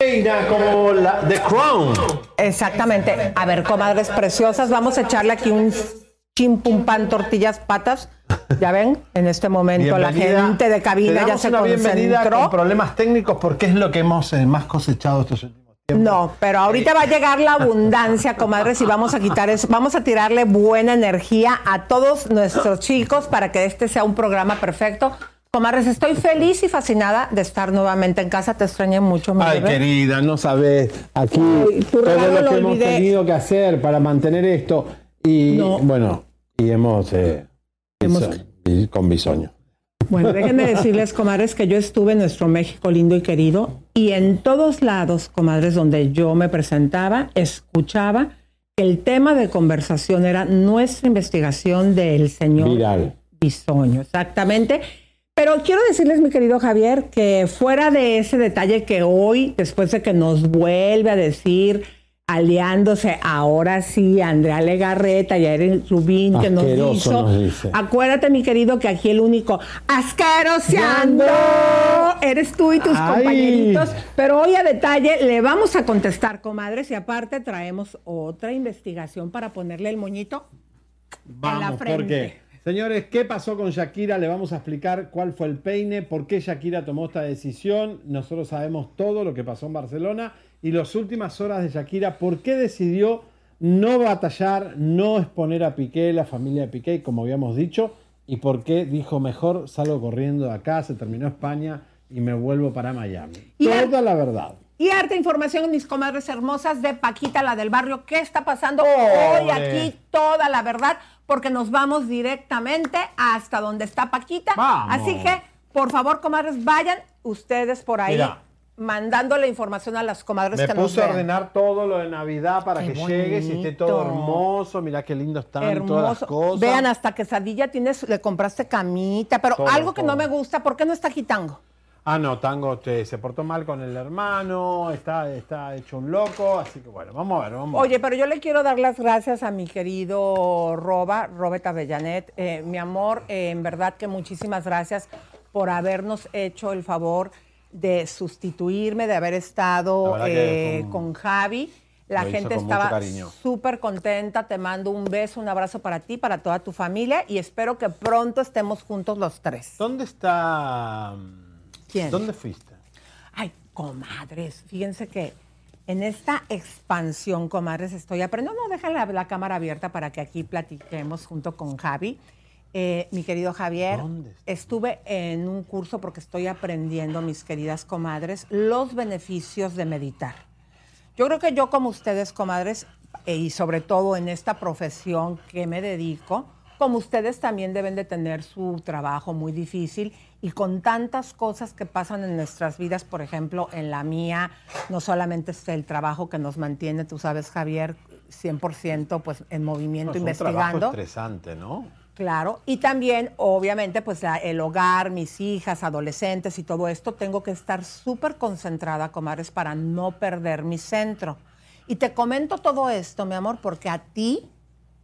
reina como la The Crown. Exactamente. A ver, comadres preciosas, vamos a echarle aquí un chim pum pan tortillas patas. Ya ven, en este momento la gente de cabina ya se una bienvenida con problemas técnicos porque es lo que hemos eh, más cosechado estos últimos tiempos. No, pero ahorita va a llegar la abundancia, comadres, y vamos a quitar eso. Vamos a tirarle buena energía a todos nuestros chicos para que este sea un programa perfecto. Comadres, estoy feliz y fascinada de estar nuevamente en casa. Te extrañé mucho, mi Ay, bebé. querida, no sabes aquí Ay, todo lo lo que hemos tenido que hacer para mantener esto. Y No. bueno, y hemos, eh, Hemos- biso- con bisoño. Bueno, déjenme decirles, comadres, que yo estuve en nuestro México lindo y querido y en todos lados, comadres, donde yo me presentaba, escuchaba que el tema de conversación era nuestra investigación del señor Viral. Bisoño, exactamente. Pero quiero decirles, mi querido Javier, que fuera de ese detalle que hoy, después de que nos vuelve a decir, aliándose ahora sí, Andrea Legarreta y a Erin Rubín, que nos hizo. nos dice. Acuérdate, mi querido, que aquí el único asqueroseando eres tú y tus Ay. compañeritos. Pero hoy a detalle le vamos a contestar, comadres, y aparte traemos otra investigación para ponerle el moñito en la Vamos, frente. porque, señores, ¿qué pasó con Shakira? Le vamos a explicar cuál fue el peine, por qué Shakira tomó esta decisión. Nosotros sabemos todo lo que pasó en Barcelona y las últimas horas de Shakira, por qué decidió no batallar, no exponer a Piqué, la familia de Piqué, como habíamos dicho, y por qué dijo mejor salgo corriendo de acá, se terminó España y me vuelvo para Miami. Y- Toda la verdad. Y harta información, mis comadres hermosas, de Paquita, la del barrio. ¿Qué está pasando hoy aquí? Toda la verdad, porque nos vamos directamente hasta donde está Paquita. Vamos. Así que, por favor, comadres, vayan ustedes por ahí Mira. mandando la información a las comadres Me que nos puse a ordenar todo lo de Navidad para Qué que llegues y esté todo hermoso. Mira qué lindo están todas las cosas. Vean, hasta quesadilla tienes, le compraste camita, pero Todo, algo que no me gusta, ¿por qué no está quitando? Ah, no, Tango te- se portó mal con el hermano, está, está hecho un loco, así que bueno, vamos a ver, vamos a ver. Oye, pero yo le quiero dar las gracias a mi querido Roba, Robert Avellanet. Eh, mi amor, eh, en verdad que muchísimas gracias por habernos hecho el favor de sustituirme, de haber estado eh, con Javi. La Lo gente estaba súper contenta. Te mando un beso, un abrazo para ti, para toda tu familia y espero que pronto estemos juntos los tres. ¿Dónde está? ¿Quién? ¿Dónde fuiste? Ay, comadres, fíjense que en esta expansión, comadres, estoy aprendiendo. No, deja la, la cámara abierta para que aquí platiquemos junto con Javi. Eh, mi querido Javier, ¿Dónde estuve en un curso porque estoy aprendiendo, mis queridas comadres, los beneficios de meditar. Yo creo que yo como ustedes, comadres, eh, y sobre todo en esta profesión que me dedico, como ustedes también deben de tener su trabajo muy difícil y con tantas cosas que pasan en nuestras vidas, por ejemplo, en la mía, no solamente es el trabajo que nos mantiene, tú sabes, Javier, 100% pues en movimiento, es un trabajo investigando. estresante, ¿no? Claro, y también, obviamente, pues la- el hogar, mis hijas, adolescentes y todo esto, tengo que estar súper concentrada, comadres, para no perder mi centro. Y te comento todo esto, mi amor, porque a ti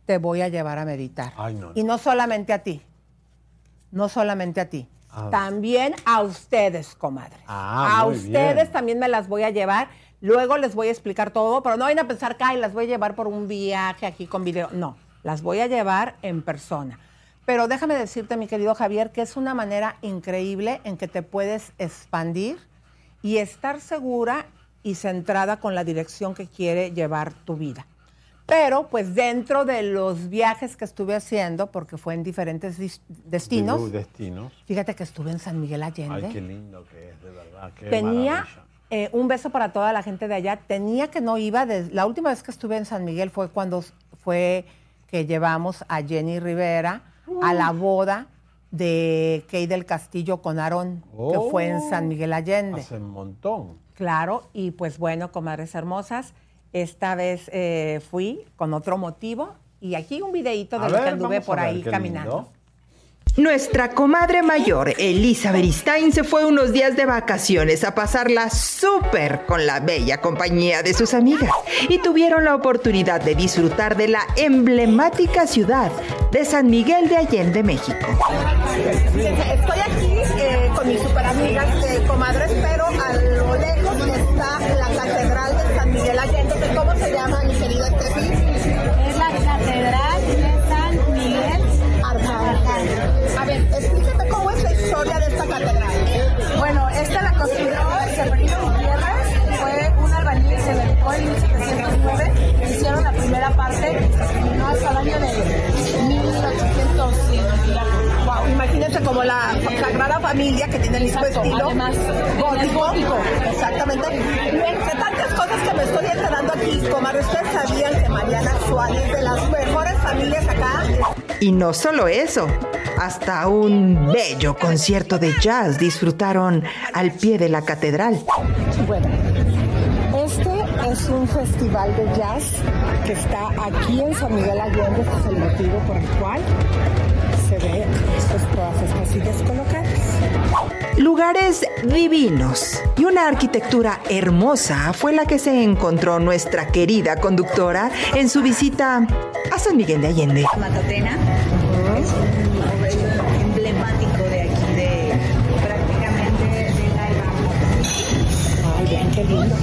te voy a llevar a meditar. Ay, no, no. Y no solamente a ti, no solamente a ti, Ah. también a ustedes, comadres. Ah, a ustedes bien. también me las voy a llevar. Luego les voy a explicar todo, pero no vayan a pensar que "Ay, las voy a llevar por un viaje aquí con video. No, las voy a llevar en persona. Pero déjame decirte, mi querido Javier, que es una manera increíble en que te puedes expandir y estar segura y centrada con la dirección que quiere llevar tu vida. Pero, pues dentro de los viajes que estuve haciendo, porque fue en diferentes destinos, destinos. fíjate que estuve en San Miguel Allende Ay, qué lindo que es, de verdad. Qué tenía eh, un beso para toda la gente de allá. Tenía que no iba. de- la última vez que estuve en San Miguel fue cuando fue que llevamos a Jenny Rivera a la boda de Key del Castillo con Aarón, que fue en San Miguel Allende. Hace un montón. Claro, y pues bueno, comadres hermosas, esta vez eh, fui con otro motivo y aquí un videíto de A lo que anduve por ver ahí caminando. lindo. Nuestra comadre mayor, Elisa Beristain, se fue unos días de vacaciones a pasarla súper con la bella compañía de sus amigas y tuvieron la oportunidad de disfrutar de la emblemática ciudad de San Miguel de Allende, México. Estoy aquí eh, con mis super amigas de comadres, Familia que tiene el mismo Exacto, estilo además, gótico. gótico. Exactamente. Y entre tantas cosas que me estoy enterando aquí, comadre, ¿ustedes sabían que Mariana Suárez es de las mejores familias acá? Y no solo eso, hasta un bello concierto de jazz disfrutaron al pie de la catedral. Bueno, este es un festival de jazz que está aquí en San Miguel Allende. Este es el motivo por el cual se ve pues, todas estas sillas colocadas. Lugares divinos y una arquitectura hermosa fue la que se encontró nuestra querida conductora en su visita a San Miguel de Allende. Matatena es un emblemático de aquí, de prácticamente de la. Ay, vean qué lindo.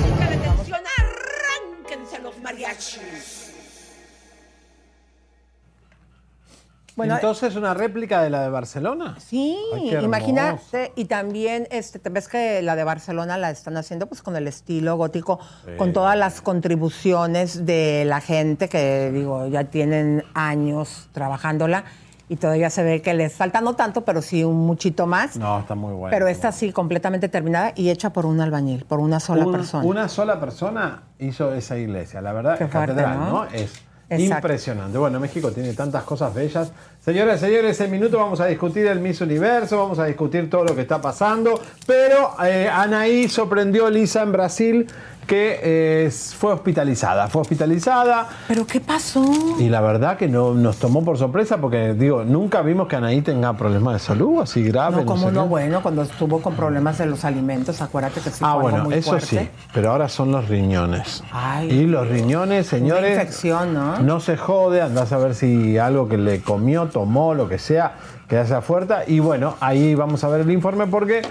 Bueno, Entonces, una réplica de la de Barcelona. Sí, Ay, imagínate, y también este, te ves que la de Barcelona la están haciendo pues con el estilo gótico, con todas las contribuciones de la gente que digo, ya tienen años trabajándola y todavía se ve que les falta no tanto, pero sí un muchito más. No, está muy bueno. pero esta sí completamente terminada y hecha por un albañil, por una sola persona. Una sola persona hizo esa iglesia. La verdad, Qué fuerte, catedral, ¿no? ¿no? Es Exacto. impresionante. Bueno, México tiene tantas cosas bellas. Señoras y señores, en minuto vamos a discutir el Miss Universo, vamos a discutir todo lo que está pasando. Pero eh, Anaí sorprendió a Lisa en Brasil que eh, fue hospitalizada. Fue hospitalizada. ¿Pero qué pasó? Y la verdad que no, nos tomó por sorpresa porque, digo, nunca vimos que Anaí tenga problemas de salud así graves. No, como sé no, bueno, cuando estuvo con problemas de los alimentos, acuérdate que sí Ah, fue algo bueno, muy eso fuerte. sí, pero ahora son los riñones. Ay. y los riñones, señores. infección, ¿no? No se jode, andás a ver si algo que le comió, tomó, lo que sea, que hace fuerte. Y bueno, ahí vamos a ver el informe porque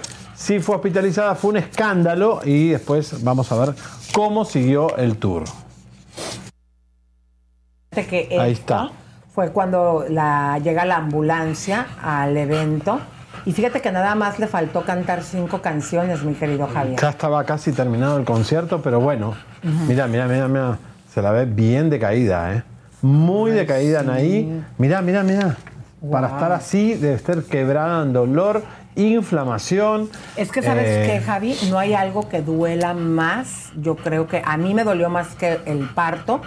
sí fue hospitalizada, fue un escándalo y después vamos a ver cómo siguió el tour. Ahí está. Fue cuando la, llega la ambulancia al evento. Y fíjate que nada más le faltó cantar cinco canciones, mi querido Javier. Ya estaba casi terminado el concierto, pero bueno, mira, mira, mira, mira, se la ve bien decaída, ¿eh? Muy decaída Anaí. Mira, mira, mira. Para estar así, debe estar quebrada en dolor, inflamación. Es que, ¿sabes Eh, qué, Javi? No hay algo que duela más. Yo creo que a mí me dolió más que el parto,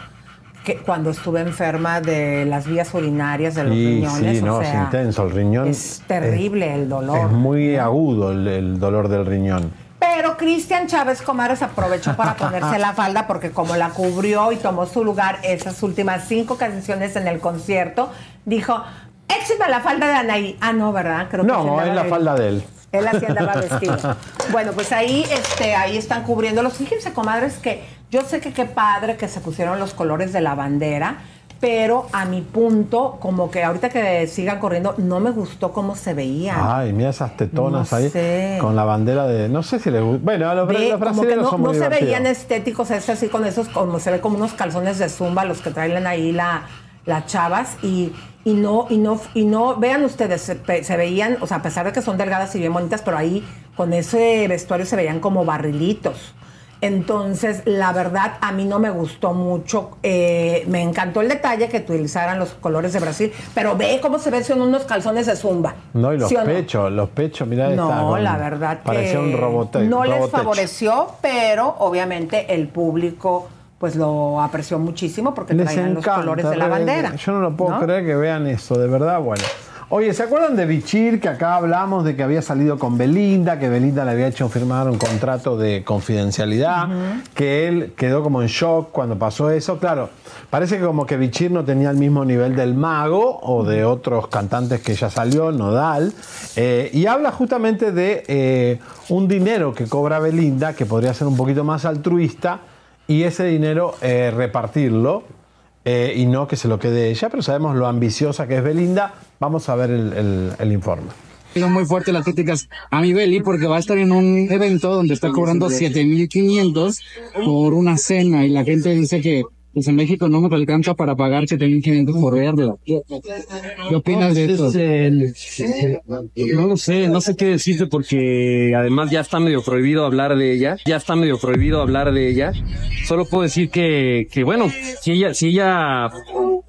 que cuando estuve enferma de las vías urinarias, de los Sí, riñones. sí, o no, sea, es intenso. El riñón. Es terrible el dolor. Es muy agudo el, el dolor del riñón. Pero Cristian Chávez Comares aprovechó para ponerse la falda porque como la cubrió y tomó su lugar esas últimas cinco canciones en el concierto, dijo, éxime la falda de Anaí. Ah, no, ¿verdad? Creo que No, andaba es la falda de él. Él así andaba vestido. Bueno, pues ahí, este, ahí están cubriéndolos. Fíjense, comadres, que yo sé que qué padre que se pusieron los colores de la bandera, pero a mi punto, como que ahorita que sigan corriendo, no me gustó cómo se veían. Ay, mira esas tetonas No ahí sé. con la bandera de. No sé si le gusta. Bueno, a los, Ve, los como que brasileños no, son muy no se veían estéticos, es así con esos, como se ve como unos calzones de zumba, los que traen ahí la, las chavas, y, y no, y no, y no, vean ustedes, se, veían, o sea, a pesar de que son delgadas y bien bonitas, pero ahí con ese vestuario se veían como barrilitos. Entonces, la verdad, a mí no me gustó mucho. eh, me encantó el detalle que utilizaran los colores de Brasil, pero ve cómo se ven son unos calzones de zumba. No, y los ¿Sí o no? pechos, los pechos, mira No, la verdad Parecía que un robot. no les favoreció, pero obviamente el público pues lo apreció muchísimo porque Les traían los encanta, colores de la bandera. Yo no lo puedo ¿no? creer que vean eso, de verdad, bueno. Oye, ¿se acuerdan de Bichir? Que acá hablamos de que había salido con Belinda, que Belinda le había hecho firmar un contrato de confidencialidad, que él quedó como en shock cuando pasó eso. Claro, parece que como que Bichir no tenía el mismo nivel del mago o de otros cantantes que ya salió, Nodal, eh, y habla justamente de eh, un dinero que cobra Belinda, que podría ser un poquito más altruista, y ese dinero eh, repartirlo eh, y no que se lo quede ella, pero sabemos lo ambiciosa que es Belinda. Vamos a ver el, el- el informe. Son muy fuertes las críticas a mi Beli porque va a estar en un evento donde está cobrando 7500 por una cena y la gente dice que pues en México no me alcanza para pagar 7500 por verla. ¿Qué opinas de esto? No lo sé, no sé qué decirte porque además ya está medio prohibido hablar de ella, ya está medio prohibido hablar de ella. Solo puedo decir que, que bueno, si ella, si ella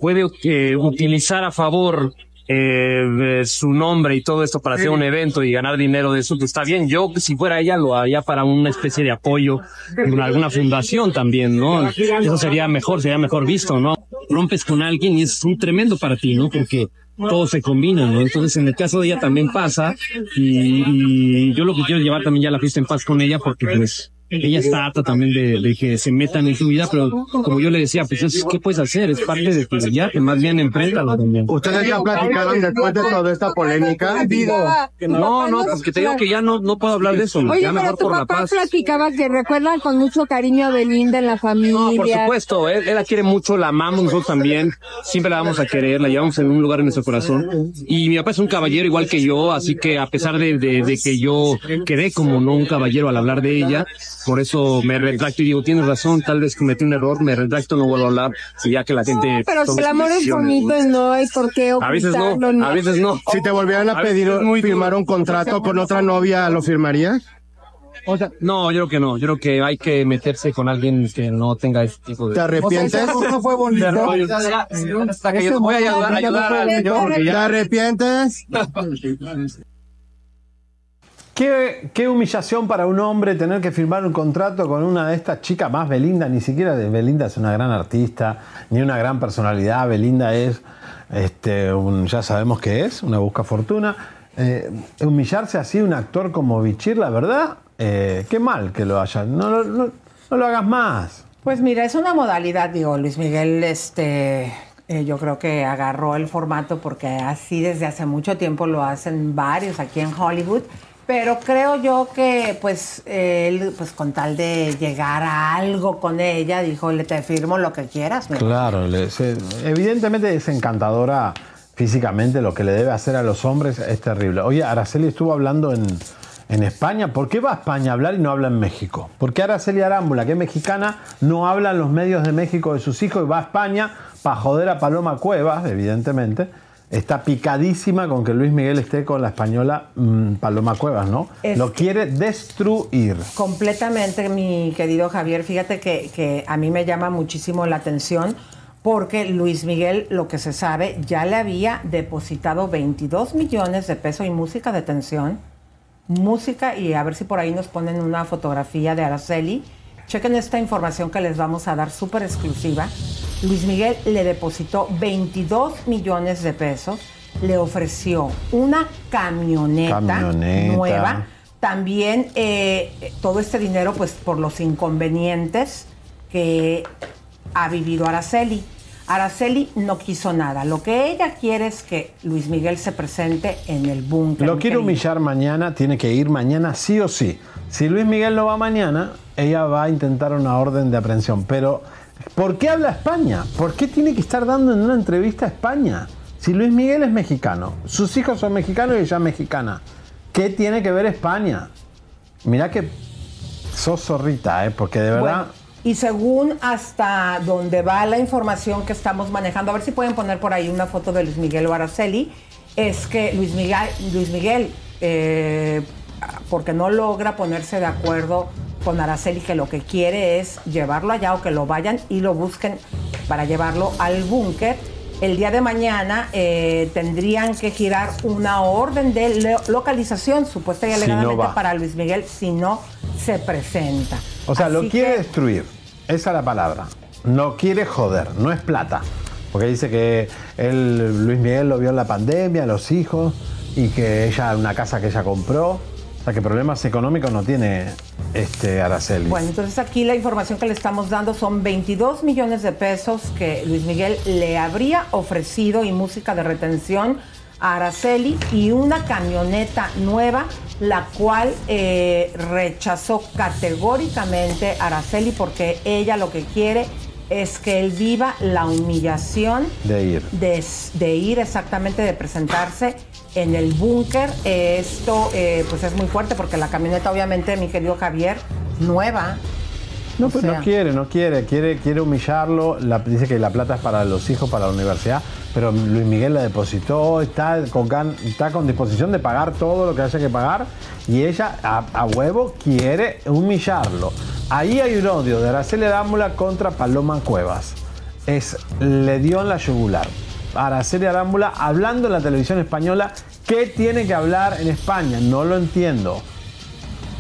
puede eh, utilizar a favor eh, su nombre y todo esto para hacer un evento y ganar dinero de eso, pues está bien. Yo, si fuera ella, lo haría para una especie de apoyo de alguna fundación también, ¿no? Eso sería mejor, sería mejor visto, ¿no? Rompes con alguien y es un tremendo para ti, ¿no? Porque todo se combina, ¿no? Entonces, en el caso de ella también pasa y, y yo lo que quiero es llevar también ya la fiesta en paz con ella porque pues ella está harta también de, de, que se metan en su vida, pero como yo le decía, pues ¿qué puedes hacer? Es parte de tu que más bien enfréntalo también. ¿Ustedes ya platicaron después de toda esta polémica? No, no, porque te digo que ya no, no puedo hablar de eso. Oye, ya pero mejor tu por la papá paz. platicaba que recuerdan con mucho cariño a Belinda en la familia. No, por supuesto, él, él la quiere mucho, la amamos nosotros también, siempre la vamos a querer, la llevamos en un lugar en nuestro corazón. Y mi papá es un caballero igual que yo, así que a pesar de, de, de que yo quedé como no un caballero al hablar de ella, por eso me retracto y digo, tienes razón, tal vez cometí un error, me retracto, no vuelvo a hablar, y ya que la gente... Pero si tome el amor es ¿no? bonito, no hay por qué A veces no, a veces no. Si te volvieran a pedir muy firmar duro. un contrato con otra novia, ¿lo firmarías? O sea, no, yo creo que no. Yo creo que hay que meterse con alguien que no tenga ese tipo de. ¿Te arrepientes? no fue bonito. Hasta que yo voy a ayudar, ayudar al señor, porque ¿Te arrepientes? ¿Qué, humillación para un hombre tener que firmar un contrato con una de estas chicas más Belinda, ni siquiera Belinda es una gran artista, ni una gran personalidad, Belinda es, este, un- ya sabemos que es, una busca fortuna. Eh, humillarse así un actor como Bichir, la verdad, eh, qué mal que lo haya, no, lo- no- no lo hagas más. Pues mira, es una modalidad, digo, Luis Miguel, este, eh, yo creo que agarró el formato porque así desde hace mucho tiempo lo hacen varios aquí en Hollywood. Pero creo yo que, pues, él, pues, con tal de llegar a algo con ella, dijo, le te firmo lo que quieras. mi amor". Claro, evidentemente es encantadora físicamente, lo que le debe hacer a los hombres es terrible. Oye, Araceli estuvo hablando en, en España. ¿Por qué va a España a hablar y no habla en México? ¿Por qué Araceli Arámbula, que es mexicana, no habla en los medios de México de sus hijos y va a España para joder a Paloma Cuevas, evidentemente? Está picadísima con que Luis Miguel esté con la española mm, Paloma Cuevas, ¿no? Es Lo quiere destruir. Completamente, mi querido Javier. Fíjate que, que a mí me llama muchísimo la atención porque Luis Miguel, lo que se sabe, ya le había depositado 22 millones de pesos y música de tensión. Música, y a ver si por ahí nos ponen una fotografía de Araceli. Chequen esta información que les vamos a dar súper exclusiva. Luis Miguel le depositó 22 millones de pesos, le ofreció una camioneta, Camioneta. nueva, también eh, todo este dinero, pues por los inconvenientes que ha vivido Araceli. Araceli no quiso nada. Lo que ella quiere es que Luis Miguel se presente en el búnker. Lo quiere humillar mañana, tiene que ir mañana sí o sí. Si Luis Miguel no va mañana, ella va a intentar una orden de aprehensión. Pero, ¿por qué habla España? ¿Por qué tiene que estar dando en una entrevista a España? Si Luis Miguel es mexicano, sus hijos son mexicanos y ella es mexicana, ¿qué tiene que ver España? Mirá que sos zorrita, ¿eh? porque de verdad... Bueno, y según hasta donde va la información que estamos manejando, a ver si pueden poner por ahí una foto de Luis Miguel o Araceli, es que Luis Miguel, Luis Miguel eh, porque no logra ponerse de acuerdo con Araceli, que lo que quiere es llevarlo allá o que lo vayan y lo busquen para llevarlo al búnker. El día de mañana eh, tendrían que girar una orden de localización, supuesta y Si no alegadamente, para Luis Miguel si no se presenta. O sea, lo quiere que- destruir. Esa es la palabra. No quiere joder, no es plata. Porque dice que él, Luis Miguel lo vio en la pandemia, los hijos, y que ella, una casa que ella compró. O sea, que problemas económicos no tiene este Araceli. Bueno, entonces aquí la información que le estamos dando son 22 millones de pesos que Luis Miguel le habría ofrecido y música de retención a Araceli y una camioneta nueva, la cual eh, rechazó categóricamente Araceli porque ella lo que quiere es que él viva la humillación De ir. de, de ir exactamente, de presentarse en el búnker. Eh, Esto eh, pues es muy fuerte porque la camioneta obviamente, mi querido Javier, nueva. No, O pues sea, no quiere, no quiere, quiere, quiere humillarlo. La, dice que la plata es para los hijos, para la universidad, pero Luis Miguel la depositó, está con, está con disposición de pagar todo lo que haya que pagar y ella a, a huevo quiere humillarlo. Ahí hay un odio de Araceli Arámbula contra Paloma Cuevas. Es, le dio en la yugular. Araceli Arámbula hablando en la televisión española, ¿qué tiene que hablar en España? No lo entiendo.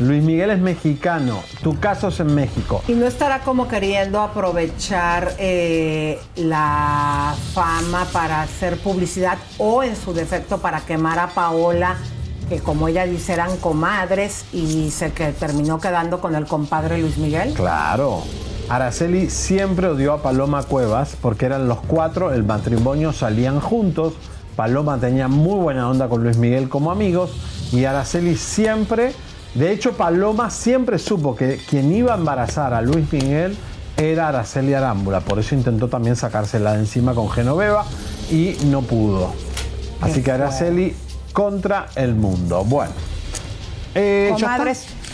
Luis Miguel es mexicano, tu caso es en México. Y no estará como queriendo aprovechar eh, la fama para hacer publicidad o en su defecto para quemar a Paola, que como ella dice eran comadres y se que terminó quedando con el compadre Luis Miguel. Claro. Araceli siempre odió a Paloma Cuevas porque eran los cuatro, el matrimonio salían juntos. Paloma tenía muy buena onda con Luis Miguel como amigos y Araceli siempre, de hecho Paloma siempre supo que quien iba a embarazar a Luis Miguel era Araceli Arámbula, por eso intentó también sacársela de encima con Genoveva y no pudo. Así que Araceli contra el mundo. Bueno. Eh.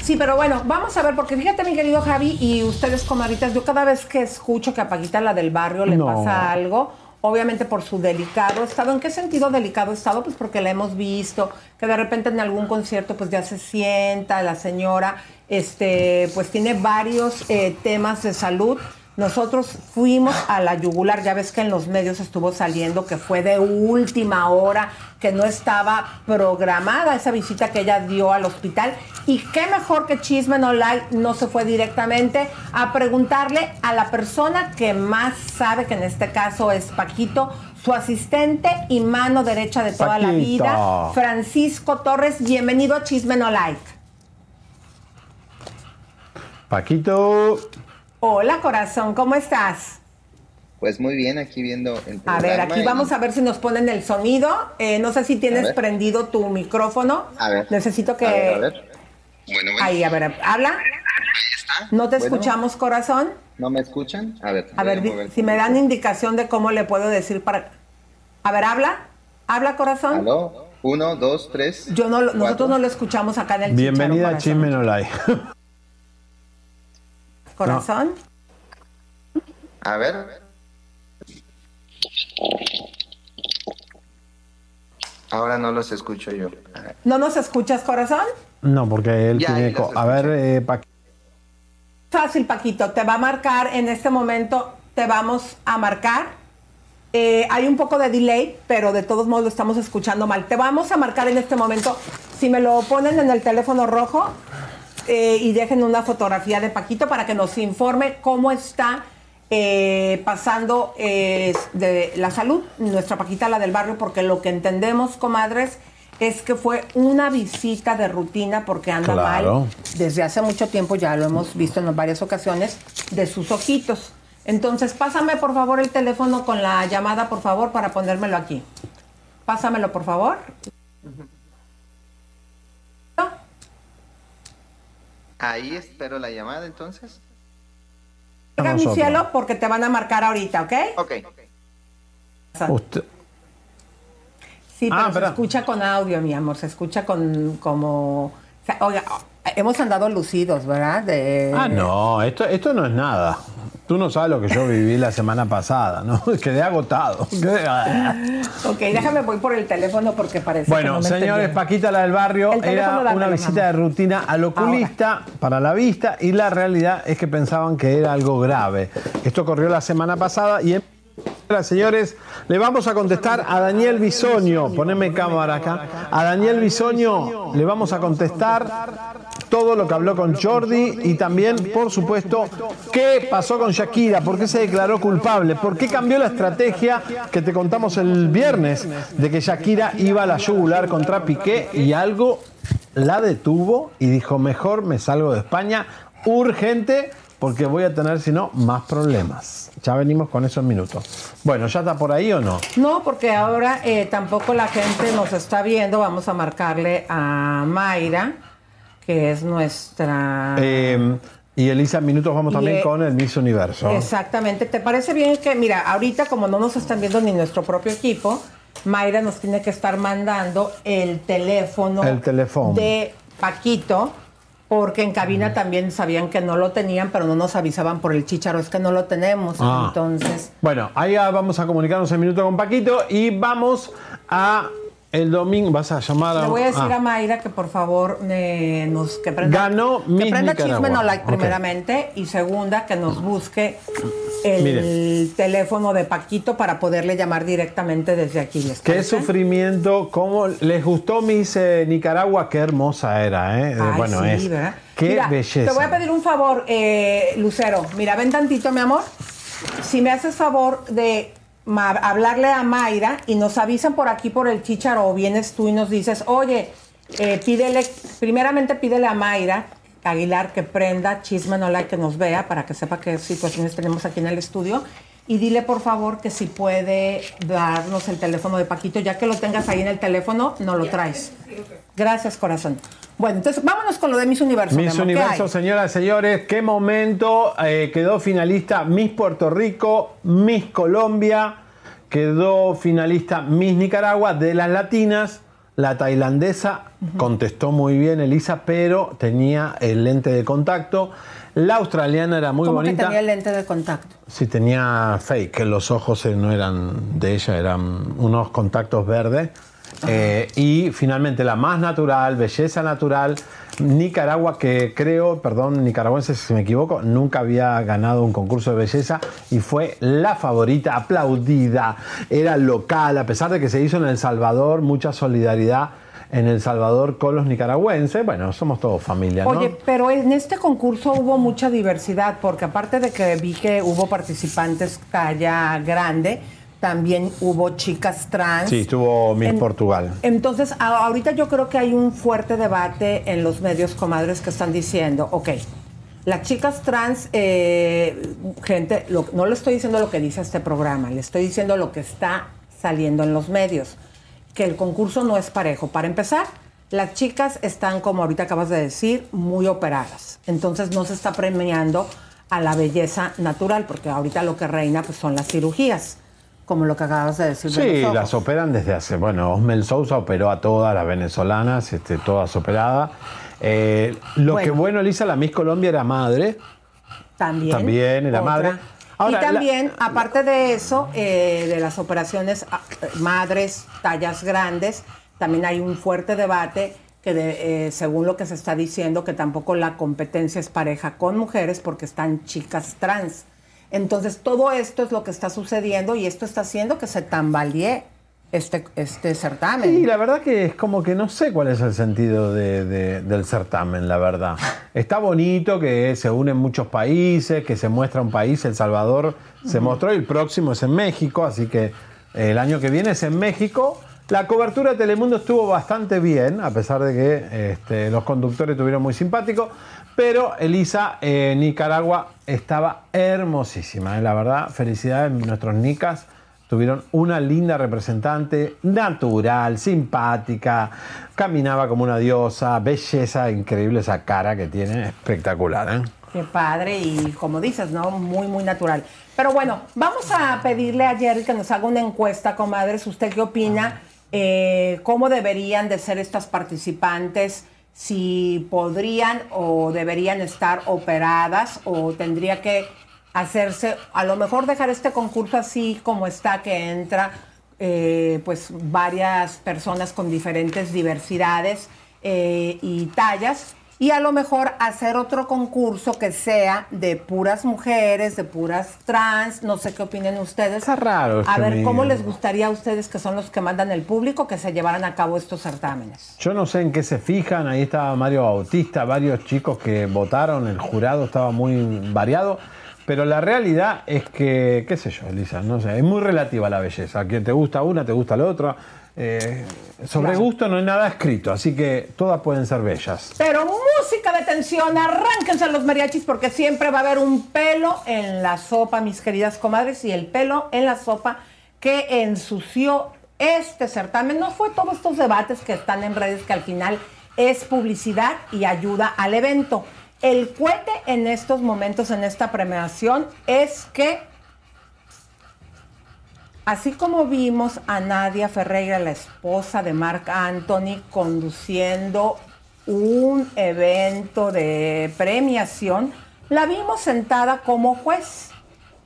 Sí, pero bueno, vamos a ver, porque fíjate, mi querido Javi, y ustedes, comadritas, yo cada vez que escucho que a Paquita, la del barrio, le No. pasa algo, obviamente por su delicado estado. ¿En qué sentido delicado estado? Pues porque la hemos visto, que de repente en algún concierto, pues ya se sienta la señora, este, pues tiene varios eh, temas de salud. Nosotros fuimos a la yugular, ya ves que en los medios estuvo saliendo que fue de última hora, que no estaba programada esa visita que ella dio al hospital. Y qué mejor que Chisme No Like no se fue directamente a preguntarle a la persona que más sabe, que en este caso es Paquito, su asistente y mano derecha de toda la vida, Francisco Torres. Bienvenido a Chisme No Like. Paquito. Hola corazón, ¿cómo estás? Pues muy bien, aquí viendo el A ver, aquí vamos a ver si nos ponen el sonido. Eh, no sé si tienes prendido tu micrófono. A ver. Necesito que... A ver, a ver. Bueno, bueno. Ahí, a ver, habla. ¿No te Bueno. escuchamos, corazón? ¿No me escuchan? A ver. A ver, si me dan indicación de cómo le puedo decir para... A ver, habla. Habla, corazón. ¿Aló? Uno, dos, tres. Yo no, lo- nosotros cuatro. no lo escuchamos acá en el Bienvenida a Chícharo, Chisme No Like. corazón. A ver. Ahora no los escucho yo. A ver. ¿No nos escuchas, corazón? No, porque él Ya, tiene eco. A ver, eh, Paquito. Fácil, Paquito. Te va a marcar en este momento. Te vamos a marcar. Eh, hay un poco de delay, pero de todos modos lo estamos escuchando mal. Te vamos a marcar en este momento. Si me lo ponen en el teléfono rojo eh, y dejen una fotografía de Paquito para que nos informe cómo está eh, pasando eh, de la salud nuestra Paquita, la del barrio, porque lo que entendemos, comadres, es que fue una visita de rutina porque anda Claro. mal desde hace mucho tiempo, ya lo hemos visto en varias ocasiones, de sus ojitos. Entonces, pásame por favor el teléfono con la llamada, por favor, para ponérmelo aquí. Pásamelo, por favor. Ahí espero la llamada entonces. Oiga, mi cielo, porque te van a marcar ahorita, ¿ok? Ok. Usted- Sí, pero Ah, se escucha con audio, mi amor, se escucha con como... oiga, hemos andado lucidos, ¿verdad? De... Ah, no, esto, esto no es nada. Tú no sabes lo que yo viví la semana pasada, ¿no? Quedé agotado. Ok, déjame voy por el teléfono porque parece que Bueno, no me estoy señores. Paquita, la del barrio, era una visita de rutina al oculista para la vista y la realidad es que pensaban que era algo grave. Esto ocurrió la semana pasada y en Señores, le vamos a contestar a Daniel Bisonio. Poneme cámara acá. A Daniel Bisonio le vamos a contestar todo lo que habló con Jordi y también, por supuesto, qué pasó con Shakira, por qué se declaró culpable, por qué cambió la estrategia que te contamos el viernes de que Shakira iba a la yugular contra Piqué y algo la detuvo y dijo, mejor me salgo de España urgente porque voy a tener, si no, más problemas. Ya venimos con eso en minutos. Bueno, ¿ya está por ahí o no? No, porque ahora eh, tampoco la gente nos está viendo. Vamos a marcarle a Mayra, que es nuestra... Eh, Y Elisa, minutos vamos también eh, con el Miss Universo. Exactamente. ¿Te parece bien que, mira, ahorita como no nos están viendo ni nuestro propio equipo, Mayra nos tiene que estar mandando el teléfono, El teléfono. de Paquito, porque en cabina también sabían que no lo tenían, pero no nos avisaban por el chicharo, es que no lo tenemos. Ah. Entonces, Bueno, ahí vamos a comunicarnos en minuto con Paquito y vamos a el domingo. ¿Vas a llamar a.? le voy a decir ah. a Mayra que por favor eh, nos que prenda, Ganó que Miss prenda Nicaragua. Chisme No Like primeramente y segunda que nos busque el Miren. teléfono de Paquito para poderle llamar directamente desde aquí. ¿les Qué parece? sufrimiento, cómo les gustó Miss eh, Nicaragua, qué hermosa era, ¿eh? Ay, bueno, sí, es. ¿verdad? Qué Mira, belleza. Te voy a pedir un favor, eh, Lucero. Mira, ven tantito, mi amor. Si me haces favor de hablarle a Mayra y nos avisan por aquí por el chicharo o vienes tú y nos dices, oye, eh, pídele, primeramente pídele a Mayra Aguilar que prenda chisme no like que nos vea para que sepa qué situaciones tenemos aquí en el estudio. Y dile por favor que si puede darnos el teléfono de Paquito, ya que lo tengas ahí en el teléfono, no lo traes. Gracias, corazón. Bueno, entonces vámonos con lo de Miss Universo. mi Miss amor. ¿Qué Universo, señoras y señores, qué momento. eh, quedó finalista Miss Puerto Rico, Miss Colombia, quedó finalista Miss Nicaragua de las latinas. La tailandesa contestó muy bien, Elisa, pero tenía el lente de contacto. La australiana era muy ¿Cómo que bonita. tenía el lente de contacto? Sí, tenía fake, que los ojos eh, no eran de ella, eran unos contactos verdes. Eh, y finalmente la más natural, belleza natural, Nicaragua, que creo, perdón, nicaragüense si me equivoco, nunca había ganado un concurso de belleza y fue la favorita, aplaudida, era local, a pesar de que se hizo en El Salvador, mucha solidaridad en El Salvador con los nicaragüenses. Bueno, somos todos familia, ¿no? Oye, pero en este concurso hubo mucha diversidad, porque aparte de que vi que hubo participantes talla grande, también hubo chicas trans. sí, estuvo Miss En- Portugal. Entonces, ahorita yo creo que hay un fuerte debate en los medios comadres que están diciendo, ok, las chicas trans, eh, gente, lo- no le estoy diciendo lo que dice este programa, le estoy diciendo lo que está saliendo en los medios, que el concurso no es parejo. Para empezar, las chicas están, como ahorita acabas de decir, muy operadas. Entonces no se está premiando a la belleza natural, porque ahorita lo que reina pues, son las cirugías, como lo que acabas de decir. de Sí, las operan desde hace. Bueno, Osmel Sousa operó a todas las venezolanas, este, todas operadas. Eh, lo Bueno. que bueno, Elisa, la Miss Colombia era madre. También. También era Otra. madre. Ahora, y la- también, aparte de eso, eh, de las operaciones ah, madres, tallas grandes, también hay un fuerte debate que de- eh, según lo que se está diciendo, que tampoco la competencia es pareja con mujeres porque están chicas trans. Entonces, todo esto es lo que está sucediendo y esto está haciendo que se tambalee este, este certamen. Y la verdad que es como que no sé cuál es el sentido de- de- del certamen, la verdad. Está bonito que se unen muchos países, que se muestra un país, El Salvador se mostró y el próximo es en México, así que el año que viene es en México. La cobertura de Telemundo estuvo bastante bien, a pesar de que este, los conductores estuvieron muy simpáticos, pero Elisa, eh, Nicaragua, estaba hermosísima, eh, la verdad. Felicidades, nuestros nicas tuvieron una linda representante, natural, simpática, caminaba como una diosa, belleza increíble esa cara que tiene, espectacular. ¿eh? Qué padre y como dices, ¿no? Muy, muy natural. Pero bueno, vamos a pedirle a Jerry que nos haga una encuesta, comadres. ¿Usted qué opina? ¿Cómo deberían de ser estas participantes? Si podrían o deberían estar operadas o tendría que hacerse, a lo mejor dejar este concurso así como está, que entra eh, pues varias personas con diferentes diversidades eh, y tallas y a lo mejor hacer otro concurso que sea de puras mujeres, de puras trans, no sé qué opinen ustedes. Está raro A este ver, ¿cómo les gustaría a ustedes, que son los que mandan el público, que se llevaran a cabo estos certámenes? Yo no sé en qué se fijan, ahí estaba Mario Bautista, varios chicos que votaron, el jurado estaba muy variado, pero la realidad es que, qué sé yo, Elisa, no sé, es muy relativa la belleza, a quien te gusta una, te gusta la otra. Eh, sobre gusto no hay nada escrito, así que todas pueden ser bellas. Pero música de tensión, arránquense los mariachis porque siempre va a haber un pelo en la sopa, mis queridas comadres, y el pelo en la sopa que ensució este certamen. No fue todos estos debates que están en redes que al final es publicidad y ayuda al evento. El cuete en estos momentos, en esta premiación, es que Así como vimos a Nadia Ferreira, la esposa de Marc Anthony, conduciendo un evento de premiación, la vimos sentada como juez.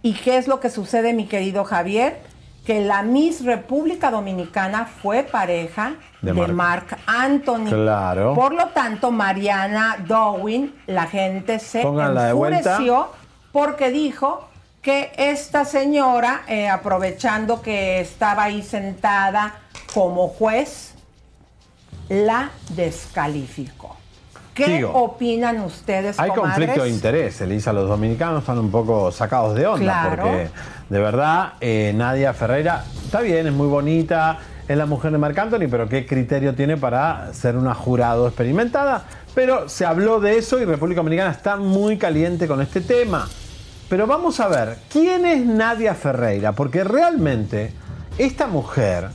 ¿Y qué es lo que sucede, mi querido Javier? Que la Miss República Dominicana fue pareja De. Marc Anthony. Claro. Por lo tanto, Mariana Dowin, la gente se Pónganla enfureció porque dijo que esta señora, eh, aprovechando que estaba ahí sentada como juez, la descalificó. ¿Qué opinan ustedes, Hay comadres? conflicto de interés, Elisa. Los dominicanos están un poco sacados de onda Claro. porque, de verdad, eh, Nadia Ferreira está bien, es muy bonita, es la mujer de Marc Anthony, pero ¿qué criterio tiene para ser una jurado experimentada? Pero se habló de eso y República Dominicana está muy caliente con este tema. Pero vamos a ver, ¿quién es Nadia Ferreira? Porque realmente esta mujer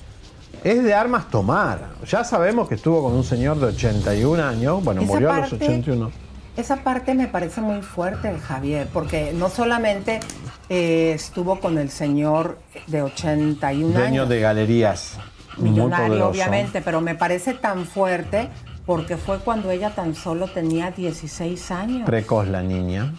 es de armas tomar. Ya sabemos que estuvo con un señor de 81 años, bueno, Esa murió a los parte- 81. Esa parte me parece muy fuerte, Javier, porque no solamente eh, estuvo con el señor de 81 Dueño años, de galerías. millonario obviamente, pero me parece tan fuerte porque fue cuando ella tan solo tenía 16 años. Precoz la niña.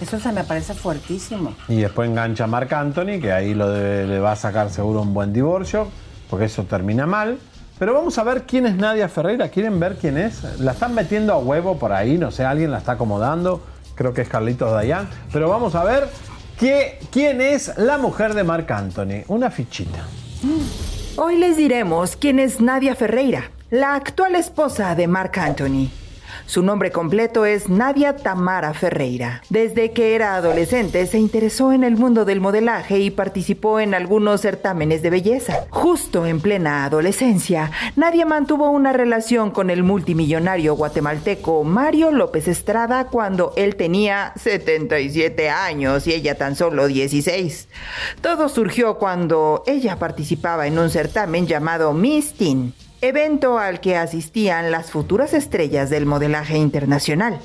Eso se me parece fuertísimo. Y después engancha a Marc Anthony, que ahí lo de- le va a sacar seguro un buen divorcio, porque eso termina mal. Pero vamos a ver quién es Nadia Ferreira. ¿Quieren ver quién es? La están metiendo a huevo por ahí, no sé, alguien la está acomodando. Creo que es Carlitos Dayan. Pero vamos a ver qué- quién es la mujer de Marc Anthony. Una fichita. Hoy les diremos quién es Nadia Ferreira, la actual esposa de Marc Anthony. Su nombre completo es Nadia Tamara Ferreira. Desde que era adolescente se interesó en el mundo del modelaje y participó en algunos certámenes de belleza. Justo en plena adolescencia, Nadia mantuvo una relación con el multimillonario guatemalteco Mario López Estrada cuando él tenía 77 años y ella tan solo 16. Todo surgió cuando ella participaba en un certamen llamado Miss Teen evento al que asistían las futuras estrellas del modelaje internacional.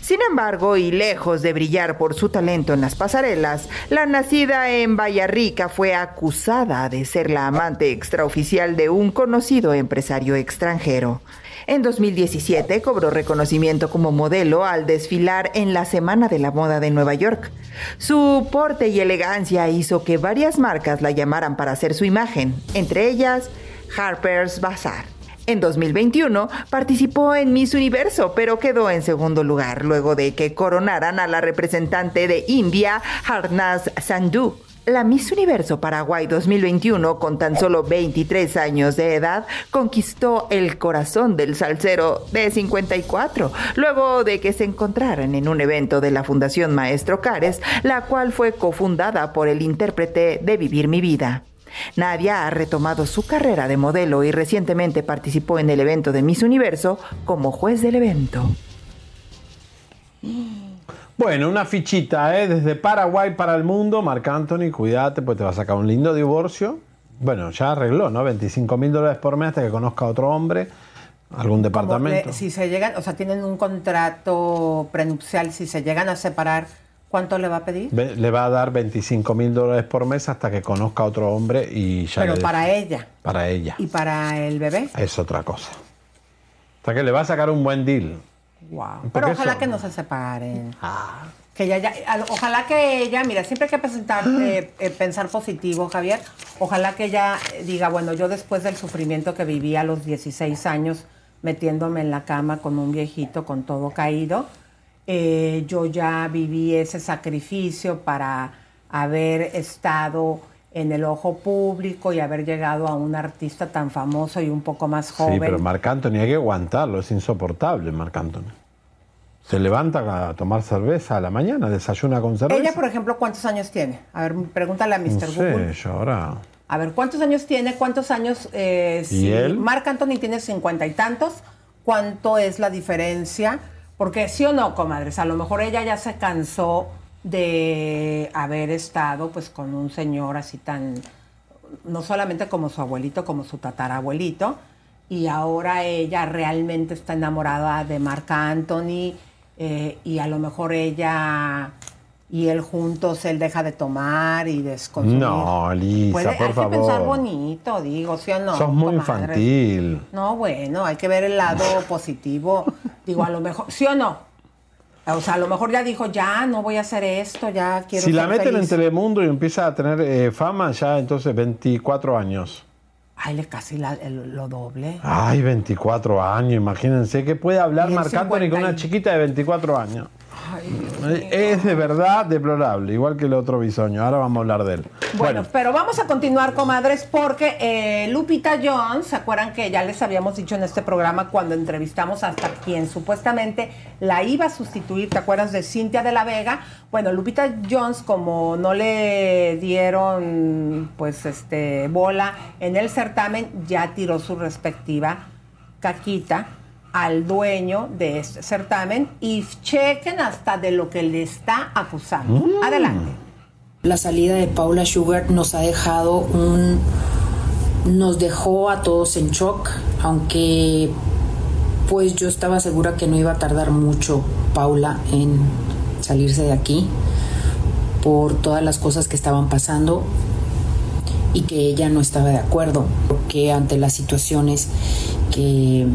Sin embargo, y lejos de brillar por su talento en las pasarelas, la nacida en Rica fue acusada de ser la amante extraoficial de un conocido empresario extranjero. En 2017 cobró reconocimiento como modelo al desfilar en la Semana de la Moda de Nueva York. Su porte y elegancia hizo que varias marcas la llamaran para hacer su imagen, entre ellas Harper's Bazaar. En 2021 participó en Miss Universo, pero quedó en segundo lugar luego de que coronaran a la representante de India, Harnaz Sandhu. La Miss Universo Paraguay 2021, con tan solo 23 años de edad, conquistó el corazón del salsero de 54, luego de que se encontraran en un evento de la Fundación Maestro Cares, la cual fue cofundada por el intérprete de Vivir mi vida. Nadia ha retomado su carrera de modelo y recientemente participó en el evento de Miss Universo como juez del evento. Bueno, una fichita, ¿eh? Desde Paraguay para el mundo. Marc Anthony, cuídate, pues te va a sacar un lindo divorcio. Bueno, ya arregló, ¿no? 25 mil dólares por mes hasta que conozca a otro hombre, algún departamento. le- si se llegan, o sea, tienen un contrato prenupcial, si se llegan a separar, ¿cuánto le va a pedir? Le va a dar 25 mil dólares por mes hasta que conozca a otro hombre y ya Pero le- para ella Para ella. y para el bebé. Es otra cosa. O sea que le va a sacar un buen deal. Wow. Pero ojalá eso- que no se separen. Que ella, ya- al- ojalá que ella, mira, siempre hay que presentar, eh, eh, pensar positivo, Javier. Ojalá que ella diga, bueno, yo después del sufrimiento que viví a los 16 años, metiéndome en la cama con un viejito con todo caído, eh, yo ya viví ese sacrificio para haber estado en el ojo público y haber llegado a un artista tan famoso y un poco más joven. Sí, pero Marc Anthony hay que aguantarlo, es insoportable Marc Anthony. Se levanta a tomar cerveza a la mañana, desayuna con cerveza. Ella, por ejemplo, ¿cuántos años tiene? A ver, pregúntale a Mr. no Google. sé, yo ahora... A ver, ¿cuántos años tiene? ¿Cuántos años? Eh, si él? Marc Anthony tiene cincuenta y tantos, ¿cuánto es la diferencia? Porque sí o no, comadres, a lo mejor ella ya se cansó de haber estado pues con un señor así tan, no solamente como su abuelito, como su tatarabuelito, y ahora ella realmente está enamorada de Marc Anthony eh, y a lo mejor ella y él juntos, él deja de tomar y de consumir. No, Puede- por hay favor. que pensar bonito, digo, ¿sí o no? Sos muy comadre? infantil. No, bueno, hay que ver el lado positivo. Digo, a lo mejor, ¿sí o no? O sea, a lo mejor ya dijo, ya no voy a hacer esto, ya quiero Si la meten en feliz. Telemundo y empieza a tener eh, fama, ya entonces 24 años. Ay, le casi la- el- lo doble. Ay, 24 años, imagínense que puede hablar Y el Marc Anthony con 50 y- una chiquita de 24 años. Eh, Es de verdad deplorable, igual que el otro bisoño. Ahora vamos a hablar de él. Bueno, pero vamos a continuar, comadres, porque eh, Lupita Jones, ¿se acuerdan que ya les habíamos dicho en este programa cuando entrevistamos hasta quien supuestamente la iba a sustituir? ¿Te acuerdas de Cintia de la Vega? Bueno, Lupita Jones, como no le dieron pues este bola en el certamen, ya tiró su respectiva caquita al dueño de este certamen y chequen hasta de lo que le está acusando. Adelante. La salida de Paula Sugar nos ha dejado un... nos dejó a todos en shock, aunque pues yo estaba segura que no iba a tardar mucho Paula en salirse de aquí por todas las cosas que estaban pasando y que ella no estaba de acuerdo, porque ante las situaciones que,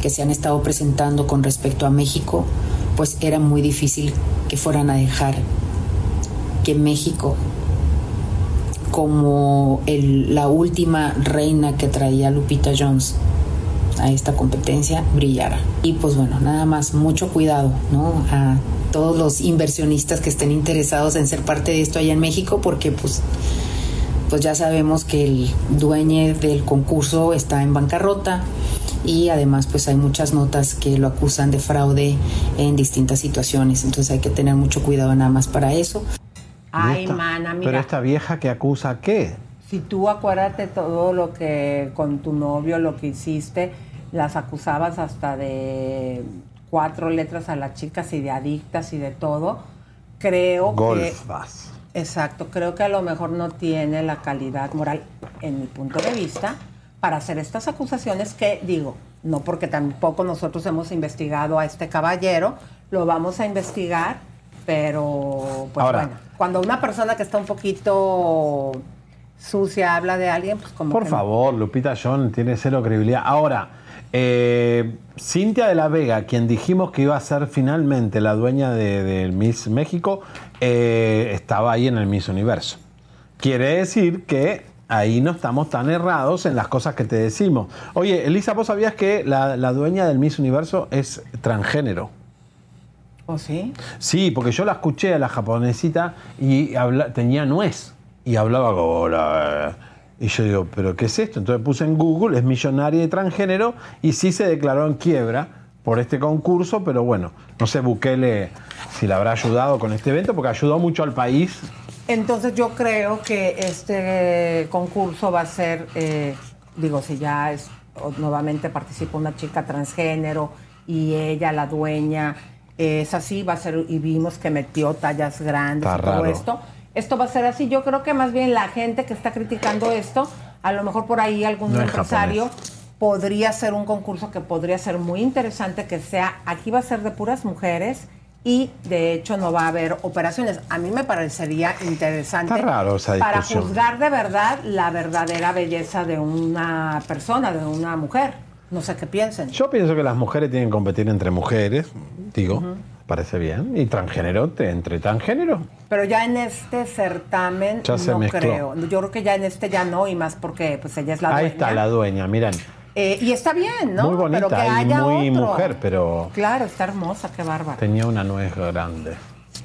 que se han estado presentando con respecto a México, pues era muy difícil que fueran a dejar que México, como la última reina que traía Lupita Jones a esta competencia, brillara. Y pues bueno, nada más, mucho cuidado, ¿no? A todos los inversionistas que estén interesados en ser parte de esto allá en México, porque pues pues ya sabemos que el dueño del concurso está en bancarrota y además pues hay muchas notas que lo acusan de fraude en distintas situaciones, entonces hay que tener mucho cuidado nada más para eso. Ay, Esta- mana, Pero mira, esta vieja que acusa, ¿qué? si tú acuérdate todo lo que con tu novio, lo que hiciste, las acusabas hasta de cuatro letras a las chicas y de adictas y de todo, creo que... Exacto, creo que a lo mejor no tiene la calidad moral, en mi punto de vista, para hacer estas acusaciones que digo, no porque tampoco nosotros hemos investigado a este caballero, lo vamos a investigar, pero pues Ahora. bueno, cuando una persona que está un poquito sucia habla de alguien, pues como Por que no. favor, Lupita John tiene cero credibilidad. Ahora, eh, Cintia de la Vega, quien dijimos que iba a ser finalmente la dueña de- del Miss México, eh, estaba ahí en el Miss Universo. Quiere decir que ahí no estamos tan errados en las cosas que te decimos. Oye, Elisa, ¿vos sabías que la, la dueña del Miss Universo es transgénero? ¿O sí? Sí, porque yo la escuché a la japonesita y habla- tenía nuez y hablaba como... "Hola". Y yo digo, ¿pero qué es esto? Entonces puse en Google, es millonaria y transgénero y sí se declaró en quiebra por este concurso, pero bueno, no sé Bukele si le habrá ayudado con este evento, porque ayudó mucho al país. Entonces yo creo que este concurso va a ser, eh, digo, si ya es nuevamente participa una chica transgénero y ella, la dueña, es así, va a ser, y vimos que metió tallas grandes Está y todo raro. esto. Esto va a ser así. Yo creo que más bien la gente que está criticando esto, a lo mejor por ahí algún No empresario podría ser un concurso que podría ser muy interesante, que sea, aquí va a ser de puras mujeres y de hecho no va a haber operaciones. A mí me parecería interesante Está raro esa para juzgar de verdad la verdadera belleza de una persona, de una mujer. No sé qué piensen. Yo pienso que las mujeres tienen que competir entre mujeres, digo, parece bien, y transgénero entre transgénero. Pero ya en este certamen Ya no creo. Yo creo que ya en este ya no, y más porque pues ella es la Ahí dueña. está la dueña, miren. Eh, y está bien, ¿no? Muy bonita pero que y muy otro. mujer, pero Claro, está hermosa, qué bárbara. tenía una nuez grande.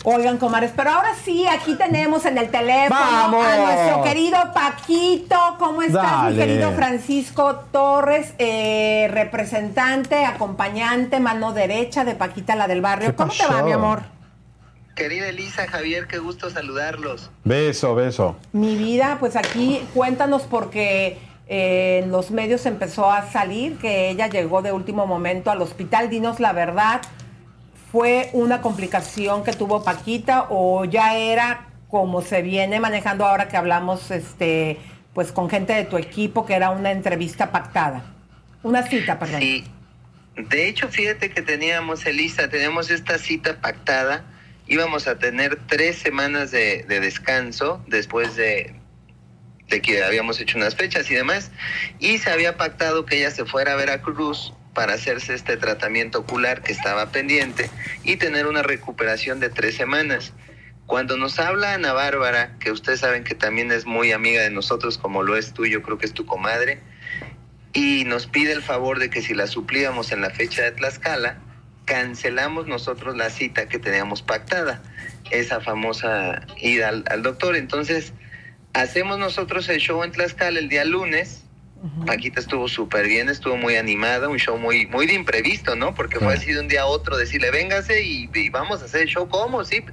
Oigan, comares, pero ahora sí, aquí tenemos en el teléfono ¡Vamos! a nuestro querido Paquito. ¿Cómo estás, mi querido Francisco Torres, eh, representante, acompañante, mano derecha de Paquita, la del barrio? ¿Qué ¿Cómo te va, mi amor? Querida Elisa, Javier, qué gusto saludarlos. Beso, beso. Mi vida, pues aquí cuéntanos porque eh, en los medios empezó a salir que ella llegó de último momento al hospital. Dinos la verdad, ¿fue una complicación que tuvo Paquita o ya era como se viene manejando ahora que hablamos este, pues con gente de tu equipo que era una entrevista pactada? Una cita, perdón. Sí, De hecho, fíjate que teníamos, Elisa, teníamos esta cita pactada. Íbamos a tener tres semanas de descanso después de, de que habíamos hecho unas fechas y demás. Y se había pactado que ella se fuera a Veracruz para hacerse este tratamiento ocular que estaba pendiente y tener una recuperación de tres semanas. Cuando nos habla Ana Bárbara, que ustedes saben que también es muy amiga de nosotros, como lo es tú, yo creo que es tu comadre, y nos pide el favor de que si la suplíamos en la fecha de Tlaxcala, cancelamos nosotros la cita que teníamos pactada, esa famosa ida al, al doctor. Entonces, hacemos nosotros el show en Tlaxcala el día lunes. Paquita estuvo súper bien, estuvo muy animada, un show muy, muy de imprevisto, ¿no? Porque fue así de un día a otro decirle, véngase y, y vamos a hacer el show, ¿cómo? Sí,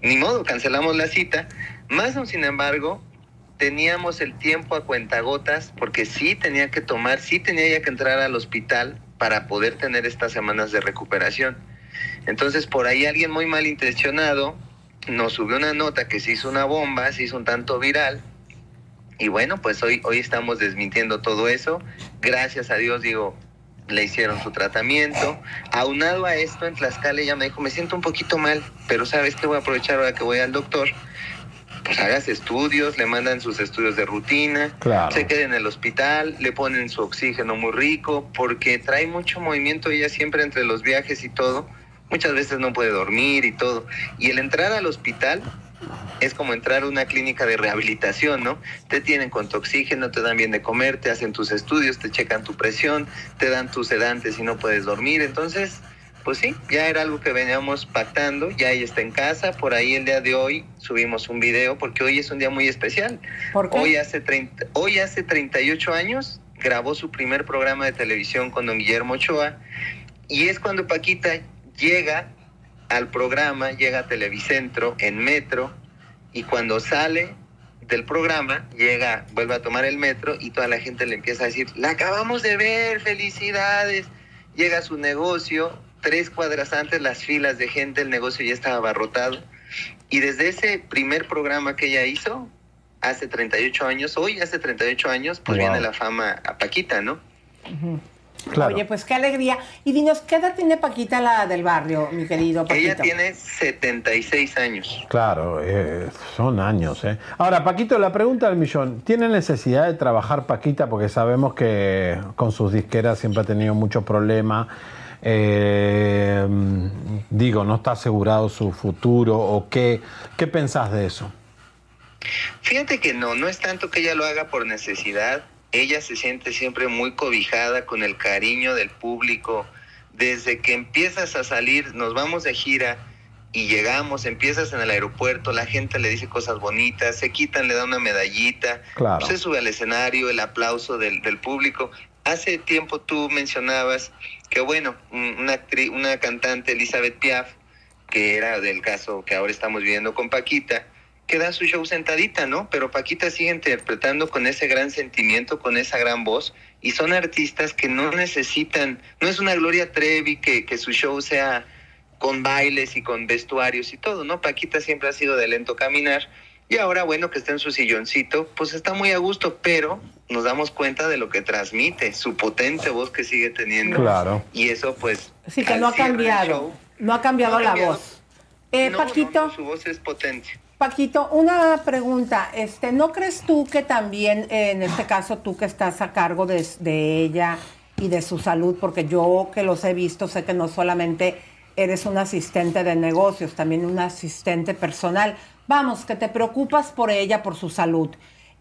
ni modo, cancelamos la cita. Más aún, sin embargo, teníamos el tiempo a cuentagotas porque sí tenía que tomar, sí tenía ya que entrar al hospital para poder tener estas semanas de recuperación. Entonces, por ahí alguien muy malintencionado nos subió una nota que se hizo una bomba, se hizo un tanto viral. Y bueno, pues hoy, hoy estamos desmintiendo todo eso. Gracias a Dios, digo, le hicieron su tratamiento. Aunado a esto, en Tlaxcala ella me dijo, me siento un poquito mal, pero sabes que voy a aprovechar ahora que voy al doctor. Pues hagas estudios, le mandan sus estudios de rutina, Claro. se queda en el hospital, le ponen su oxígeno muy rico, porque trae mucho movimiento ella siempre entre los viajes y todo. Muchas veces no puede dormir y todo. Y el entrar al hospital es como entrar a una clínica de rehabilitación, ¿no? Te tienen con tu oxígeno, te dan bien de comer, te hacen tus estudios, te checan tu presión, te dan tus sedantes y no puedes dormir. Entonces, pues sí, ya era algo que veníamos pactando, ya ella está en casa, por ahí el día de hoy subimos un video porque hoy es un día muy especial. ¿Por qué? Hoy hace 30, hoy hace 38 años grabó su primer programa de televisión con don Guillermo Ochoa y es cuando Paquita llega al programa, llega a Televicentro en metro y cuando sale del programa, llega, vuelve a tomar el metro y toda la gente le empieza a decir, la acabamos de ver, felicidades. Llega a su negocio, tres cuadras antes las filas de gente, el negocio ya estaba abarrotado. Y desde ese primer programa que ella hizo, hace 38 años, hoy hace 38 años, pues Wow. viene la fama a Paquita, ¿no? Claro. Oye, pues qué alegría. Y dinos, ¿qué edad tiene Paquita la del barrio, mi querido Paquito? Ella tiene 76 años. Claro, eh, son años. ¿eh? Ahora, Paquito, la pregunta del millón. ¿Tiene necesidad de trabajar Paquita? Porque sabemos que con sus disqueras siempre ha tenido muchos problemas. Eh, digo, no está asegurado su futuro. ¿O qué, qué pensás de eso? Fíjate que no, no es tanto que ella lo haga por necesidad. Ella se siente siempre muy cobijada con el cariño del público. Desde que empiezas a salir, nos vamos de gira y llegamos, empiezas en el aeropuerto, la gente le dice cosas bonitas, se quitan, le da una medallita, Claro. se sube al escenario, el aplauso del, del público. Hace tiempo tú mencionabas que, bueno, un- una, una cantante, Elizabeth Piaf, que era del caso que ahora estamos viviendo con Paquita, que da su show sentadita, ¿no? Pero Paquita sigue interpretando con ese gran sentimiento, con esa gran voz, y son artistas que no necesitan, no es una Gloria Trevi que, que su show sea con bailes y con vestuarios y todo, ¿no? Paquita siempre ha sido de lento caminar, y ahora, bueno, que está en su silloncito, pues está muy a gusto, pero nos damos cuenta de lo que transmite, su potente voz que sigue teniendo. Claro. Y eso, pues... Sí, que no ha cambiado. show, No ha cambiado No ha la cambiado. voz. Eh, no, Paquito, no, su voz es potente. Paquito, una pregunta. Este, ¿No crees tú que también, en este caso, tú que estás a cargo de, de ella y de su salud, porque yo que los he visto, sé que no solamente eres un asistente de negocios, también un asistente personal. Vamos, que te preocupas por ella, por su salud.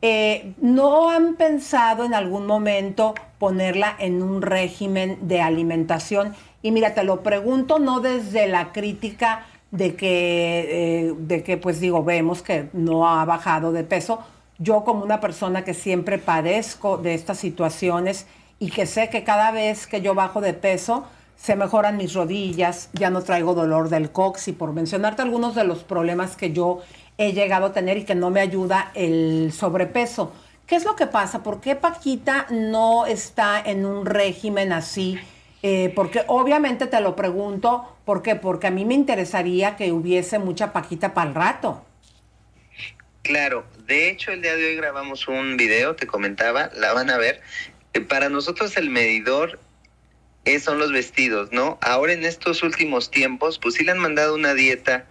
Eh, ¿No han pensado en algún momento ponerla en un régimen de alimentación? Y mira, te lo pregunto no desde la crítica de que, eh, de que, pues digo, vemos que no ha bajado de peso. Yo como una persona que siempre padezco de estas situaciones y que sé que cada vez que yo bajo de peso, se mejoran mis rodillas, ya no traigo dolor del cox y por mencionarte algunos de los problemas que yo he llegado a tener y que no me ayuda el sobrepeso. ¿Qué es lo que pasa? ¿Por qué Paquita no está en un régimen así? Eh, porque obviamente te lo pregunto, ¿por qué? Porque a mí me interesaría que hubiese mucha Paquita para el rato. Claro, de hecho el día de hoy grabamos un video, te comentaba, la van a ver. Eh, Para nosotros el medidor es, son los vestidos, ¿no? Ahora en estos últimos tiempos, pues sí le han mandado una dieta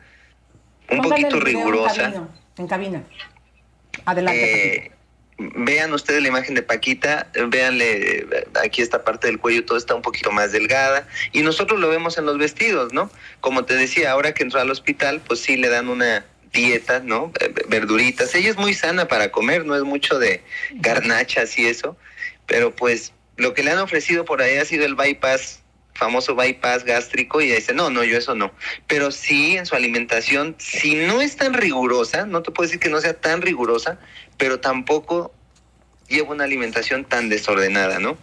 un Póngale poquito rigurosa. En cabina. En cabina. Adelante. Eh, vean ustedes la imagen de Paquita, véanle eh, aquí esta parte del cuello, todo está un poquito más delgada y nosotros lo vemos en los vestidos, ¿no? Como te decía, ahora que entró al hospital, pues sí le dan una dieta, ¿no? Eh, Verduritas. Ella es muy sana para comer, no es mucho de garnachas y eso, pero pues lo que le han ofrecido por ahí ha sido el bypass famoso bypass gástrico y dice, no, no, yo eso no. Pero sí, en su alimentación, si no es tan rigurosa, no te puedo decir que no sea tan rigurosa, pero tampoco lleva una alimentación tan desordenada, ¿no?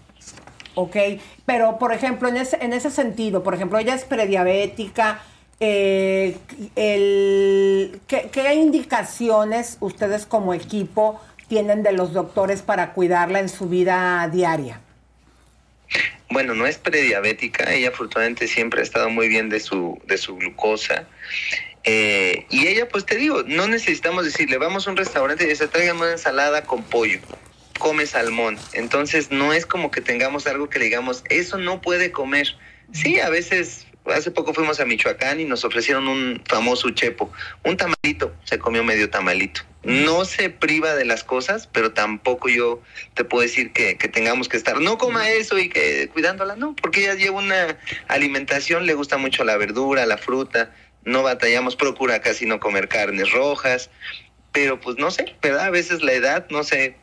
Ok, pero por ejemplo, en ese, en ese sentido, por ejemplo, ella es prediabética. eh, el, ¿qué, qué indicaciones ustedes como equipo tienen de los doctores para cuidarla en su vida diaria? Bueno, no es prediabética, ella afortunadamente siempre ha estado muy bien de su, de su glucosa. Eh, y ella, pues te digo, no necesitamos decirle, vamos a un restaurante y se traigan una ensalada con pollo, come salmón. Entonces no es como que tengamos algo que le digamos, eso no puede comer. Sí, a veces, hace poco fuimos a Michoacán y nos ofrecieron un famoso chepo, un tamalito, se comió medio tamalito. No se priva de las cosas, pero tampoco yo te puedo decir que, que tengamos que estar, no coma eso y que cuidándola, no, porque ella lleva una alimentación, le gusta mucho la verdura, la fruta, no batallamos, procura casi no comer carnes rojas, pero pues no sé, ¿verdad? A veces la edad, no sé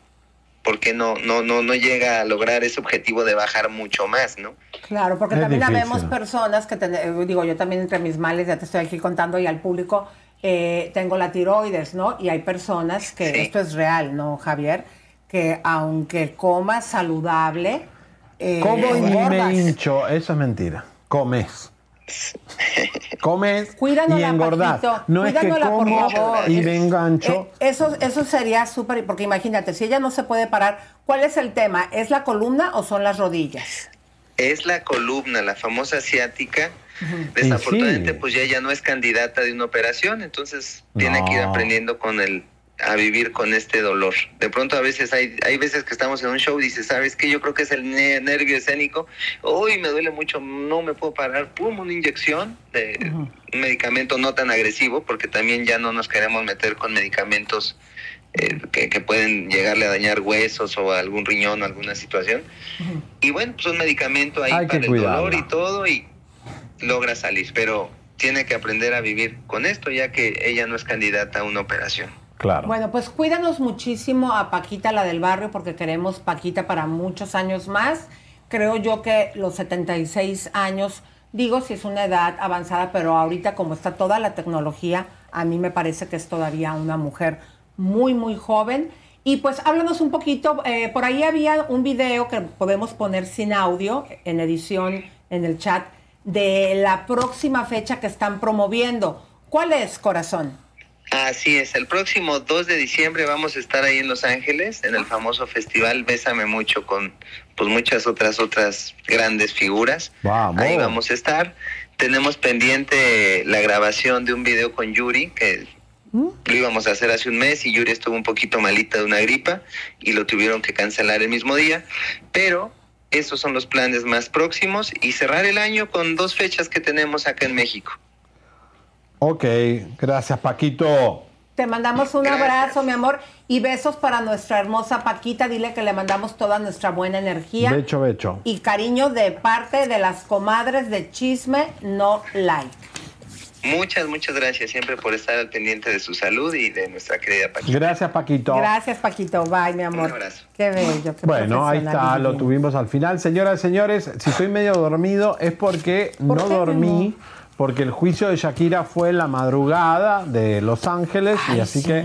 por qué no, no, no, no llega a lograr ese objetivo de bajar mucho más, ¿no? Claro, porque Es también difícil. habemos personas que, ten- eh, digo, yo también entre mis males, ya te estoy aquí contando y al público, eh, tengo la tiroides, ¿no? Y hay personas que, esto es real, ¿no, Javier? Que aunque comas saludable, eh, Como y engordas. me hincho, eso es mentira. Comes. Comes Cuídanos y la, engordás. Paquito, No es que como favor. y me engancho. eh, eso, eso sería súper, porque imagínate, si ella no se puede parar, ¿cuál es el tema? ¿Es la columna o son las rodillas? Es la columna, la famosa asiática. Desafortunadamente, sí. pues ya ella no es candidata de una operación, entonces tiene que ir aprendiendo con el a vivir con este dolor. De pronto a veces hay hay veces que estamos en un show y dices, ¿sabes qué? Yo creo que es el ne- nervio escénico. Uy, me duele mucho, no me puedo parar. Pum, una inyección de un medicamento no tan agresivo, porque también ya no nos queremos meter con medicamentos eh, que, que pueden llegarle a dañar huesos o algún riñón o alguna situación. Y bueno, pues un medicamento ahí Hay para el cuidarla. dolor y todo y logra salir, pero tiene que aprender a vivir con esto ya que ella no es candidata a una operación. Claro. Bueno, pues cuídanos muchísimo a Paquita, la del barrio, porque queremos Paquita para muchos años más. Creo yo que los 76 años, digo si es una edad avanzada, pero ahorita como está toda la tecnología, a mí me parece que es todavía una mujer muy, muy joven. Y pues háblanos un poquito, eh, por ahí había un video que podemos poner sin audio en edición en el chat de la próxima fecha que están promoviendo. ¿Cuál es, corazón? Así es, el próximo 2 de diciembre vamos a estar ahí en Los Ángeles, en el famoso festival Bésame Mucho con pues muchas otras otras grandes figuras. Vamos. Ahí vamos a estar. Tenemos pendiente la grabación de un video con Yuri, que lo íbamos a hacer hace un mes y Yuri estuvo un poquito malita de una gripa y lo tuvieron que cancelar el mismo día. Pero esos son los planes más próximos y cerrar el año con dos fechas que tenemos acá en México. Ok, gracias Paquito. Te mandamos un abrazo, mi amor, y besos para nuestra hermosa Paquita. Dile que le mandamos toda nuestra buena energía Becho, becho. y cariño de parte de las comadres de Chisme No Like. Muchas, muchas gracias siempre por estar al pendiente de su salud y de nuestra querida Paquita. Gracias Paquito. Gracias, Paquito. Bye, mi amor. Un abrazo. Qué bello. Qué Bueno, ahí está, lo tuvimos al final. Señoras y señores, si estoy medio dormido es porque no dormí, porque el juicio de Shakira fue en la madrugada de Los Ángeles y así que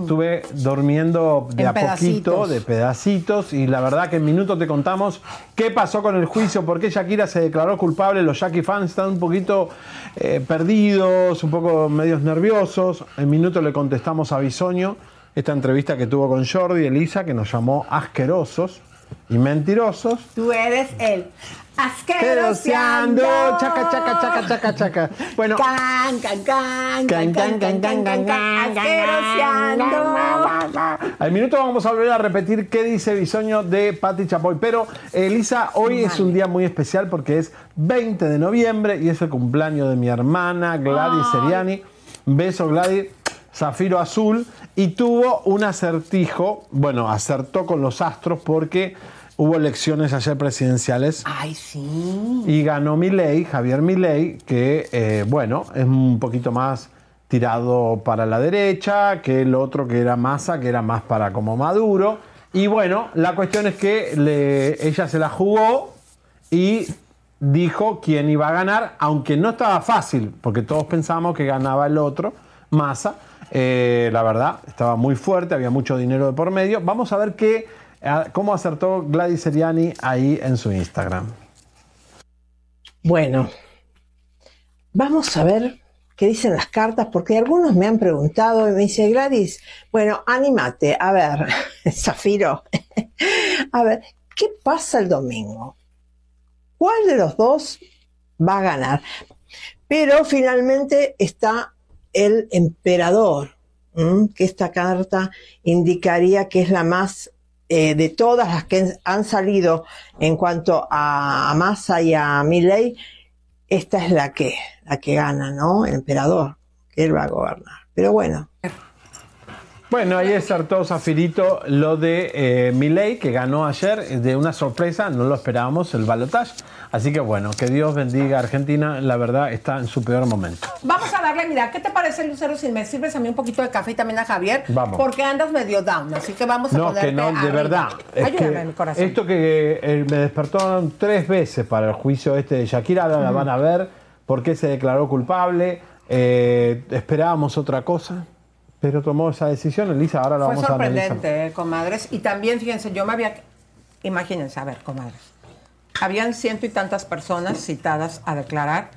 estuve durmiendo de En a poquito, de pedacitos y la verdad que en minutos te contamos qué pasó con el juicio, por qué Shakira se declaró culpable. Los Jackie fans están un poquito eh, perdidos, un poco medios nerviosos. En minutos le contestamos a Bisoño esta entrevista que tuvo con Jordi Elisa, que nos llamó asquerosos y mentirosos. Tú eres él. Asqueroseando. Chaca, chaca, chaca, chaca, chaca. Bueno. Can, can, can, Can, can, can, can, can, can, can, asqueroseando. Al minuto vamos a volver a repetir qué dice Bisoño de Patti Chapoy. Pero, Elisa, hoy es un día muy especial porque es 20 de noviembre y es el cumpleaños de mi hermana Gladys Seriani. Beso, Gladys. Zafiro Azul. Y tuvo un acertijo. Bueno, acertó con los astros porque hubo elecciones ayer presidenciales. Ay, sí. Y ganó Milei, Javier Milei, que, eh, bueno, es un poquito más tirado para la derecha que el otro que era Massa, que era más para como Maduro. Y bueno, la cuestión es que le- ella se la jugó y dijo quién iba a ganar, aunque no estaba fácil, porque todos pensábamos que ganaba el otro, Massa. Eh, la verdad, estaba muy fuerte, había mucho dinero de por medio. Vamos a ver qué, cómo acertó Gladys Seriani ahí en su Instagram. Bueno, vamos a ver qué dicen las cartas, porque algunos me han preguntado y me dice Gladys, bueno, anímate, a ver, Zafiro, a ver, ¿qué pasa el domingo? ¿Cuál de los dos va a ganar? Pero finalmente está el emperador, que esta carta indicaría que es la más eh, de todas las que han salido en cuanto a, Massa y a Milley, esta es la que, la que gana, ¿no? El emperador, que él va a gobernar. Pero bueno, Bueno, ahí acertó Zafirito lo de eh, Milei, que ganó ayer de una sorpresa, no lo esperábamos, el balotaje. Así que bueno, que Dios bendiga a Argentina, la verdad está en su peor momento. Vamos a darle, mira, ¿qué te parece, Lucero, si me sirves a mí un poquito de café y también a Javier? Vamos. Porque andas medio down, así que vamos a No, que no, de arriba. verdad. Es Ayúdame, que mi corazón. Esto que eh, me despertaron tres veces para el juicio este de Shakira, ahora la van a ver, por qué se declaró culpable. eh, esperábamos otra cosa, pero tomó esa decisión. Elisa, ahora la Fue vamos a analizar. sorprendente, eh, comadres. Y también, fíjense, yo me había... Imagínense, a ver, comadres. Habían ciento y tantas personas citadas a declarar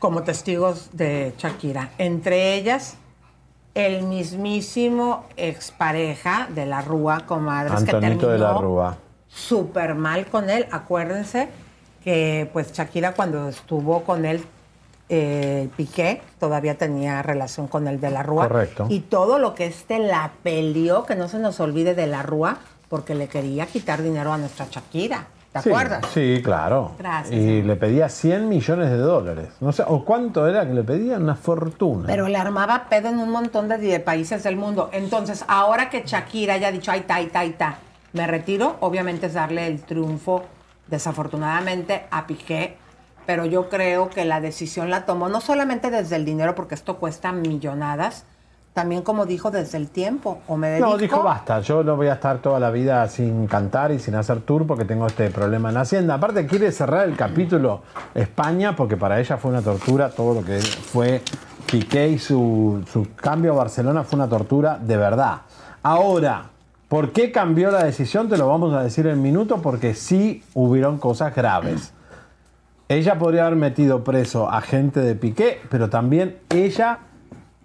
como testigos de Shakira. Entre ellas, el mismísimo expareja de la Rúa, comadres, que Antonito de la terminó Rúa. súper mal con él. Acuérdense que pues Shakira cuando estuvo con él, eh, Piqué, todavía tenía relación con el de la Rúa. Correcto. Y todo lo que este la peleó, que no se nos olvide de la Rúa, porque le quería quitar dinero a nuestra Shakira. ¿Te Sí, acuerdas? Sí, claro. Gracias, Y le pedía 100 millones de dólares. No sé, ¿o cuánto era que le pedía? Una fortuna. Pero le armaba pedo en un montón de, de países del mundo. Entonces, ahora que Shakira haya dicho, ay, ta, ay, ta, ay, ta, me retiro, obviamente es darle el triunfo, desafortunadamente, a Piqué. Pero yo creo que la decisión la tomó no solamente desde el dinero, porque esto cuesta millonadas, también como dijo desde el tiempo. O me dedico, No, dijo basta, yo no voy a estar toda la vida sin cantar y sin hacer tour porque tengo este problema en Hacienda. Aparte quiere cerrar el capítulo España porque para ella fue una tortura, todo lo que fue Piqué y su, su cambio a Barcelona fue una tortura de verdad. Ahora, ¿por qué cambió la decisión? Te lo vamos a decir en minuto porque sí hubieron cosas graves. Ella podría haber metido preso a gente de Piqué, pero también ella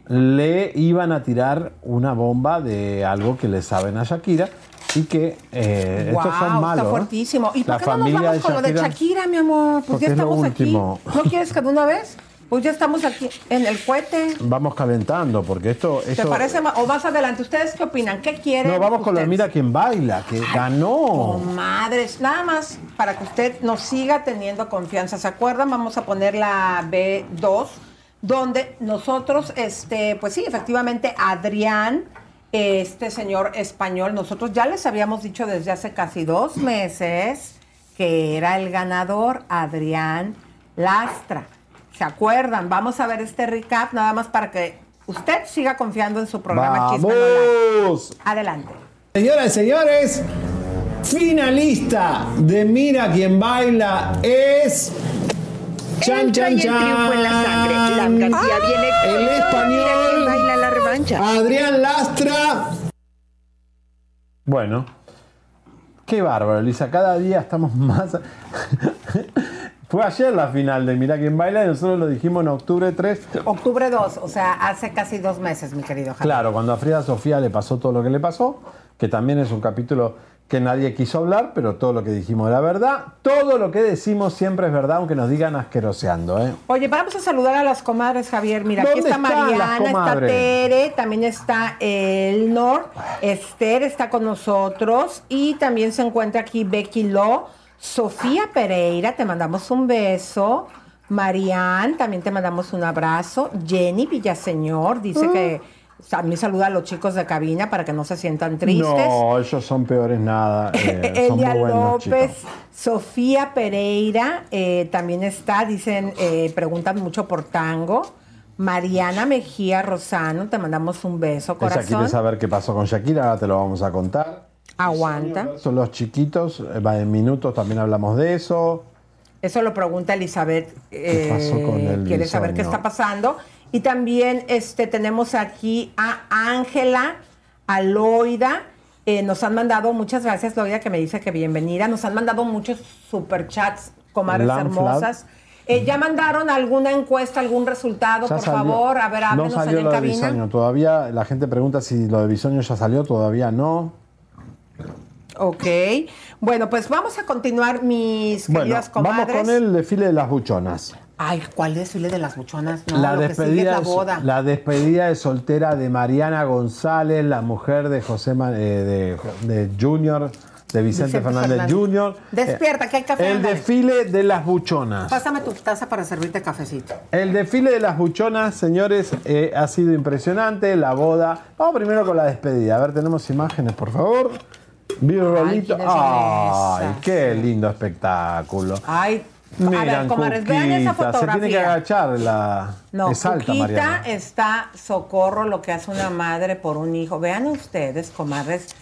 le iban a tirar una bomba de algo que le saben a Shakira y que eh, estos son malos. Está fuertísimo. ¿Y por qué no nos vamos con lo de Shakira- mi amor? Pues Porque ya es estamos aquí. ¿No quieres que de una vez? Pues ya estamos aquí en el cohete. Vamos calentando porque esto... ¿Te parece más? O más adelante, ¿ustedes qué opinan? ¿Qué quieren? no, vamos con ustedes? Mira quién baila, que ganó. Madres, nada más para que usted nos siga teniendo confianza. ¿Se acuerdan? Vamos a poner la B2, donde nosotros, este, pues sí, efectivamente, Adrián, este señor español, nosotros ya les habíamos dicho desde hace casi dos meses que era el ganador, Adrián Lastra. ¿Se acuerdan? Vamos a ver este recap nada más para que usted siga confiando en su programa Chisme. ¡Vamos! Adelante. Señoras y señores, finalista de Mira quién baila es. Chan, chan, trae el triunfo en la sangre. La chan. viene con El español. quién baila la revancha. Adrián Lastra. Bueno, qué bárbaro, Lisa. Cada día estamos más. Fue ayer la final de Mira quién baila y nosotros lo dijimos en octubre 3. Octubre 2, o sea, hace casi dos meses, mi querido Javier. Claro, cuando a Frida Sofía le pasó todo lo que le pasó, que también es un capítulo que nadie quiso hablar, pero todo lo que dijimos era verdad. Todo lo que decimos siempre es verdad, aunque nos digan asqueroseando. ¿eh? Oye, vamos a saludar a las comadres, Javier. Mira, aquí ¿Dónde está Mariana, está? Tere, también está el Nor, Esther está con nosotros y también se encuentra aquí Becky Lo, Sofía Pereira, te mandamos un beso. Marian, también te mandamos un abrazo. Jenny Villaseñor dice que también saluda a los chicos de cabina para que no se sientan tristes. No, ellos son peores nada. eh, Elia buenos, López, chicos. Sofía Pereira eh, también está, dicen, eh, preguntan mucho por tango. Mariana Mejía Rosano, te mandamos un beso, corazón. quiere saber qué pasó con Shakira, ahora te lo vamos a contar. Aguanta. Son los chiquitos, eh, va, en minutos también hablamos de eso. Eso lo pregunta Elizabeth. eh, pasó con el quiere saber qué está pasando. Y también este, tenemos aquí a Ángela, a Loida. Eh, nos han mandado, muchas gracias Loida que me dice que bienvenida. Nos han mandado muchos superchats, comadres hermosas. Eh, ¿Ya mandaron alguna encuesta, algún resultado? Ya por salió. favor, a ver, No háblenos salió allá en lo de cabina. Bisoño, todavía la gente pregunta si lo de Bisoño ya salió, todavía no. Ok. Bueno, pues vamos a continuar, mis Bueno, queridas vamos comadres. con el desfile de las buchonas. Ay, ¿cuál desfile de las buchonas? No, la, lo que sigue es despedida la de- boda. la despedida de soltera de Mariana González, la mujer de José eh, de, de Junior, de Vicente, Vicente Fernández, Fernández. Junior. Despierta, que hay café. El ándale. desfile de las buchonas. Pásame tu taza para servirte cafecito. El desfile de las buchonas, señores, eh, ha sido impresionante. La boda. Vamos primero con la despedida. A ver, tenemos imágenes, por favor. Vi un rolito. ¿quiénes son Ay, qué lindo espectáculo. Ay, a Miran, ver, comadres, vean esa Cuquita, Se tiene que fotografía. agachar la. No, es alta, está socorro lo que hace una madre por un hijo. Vean ustedes, comadres,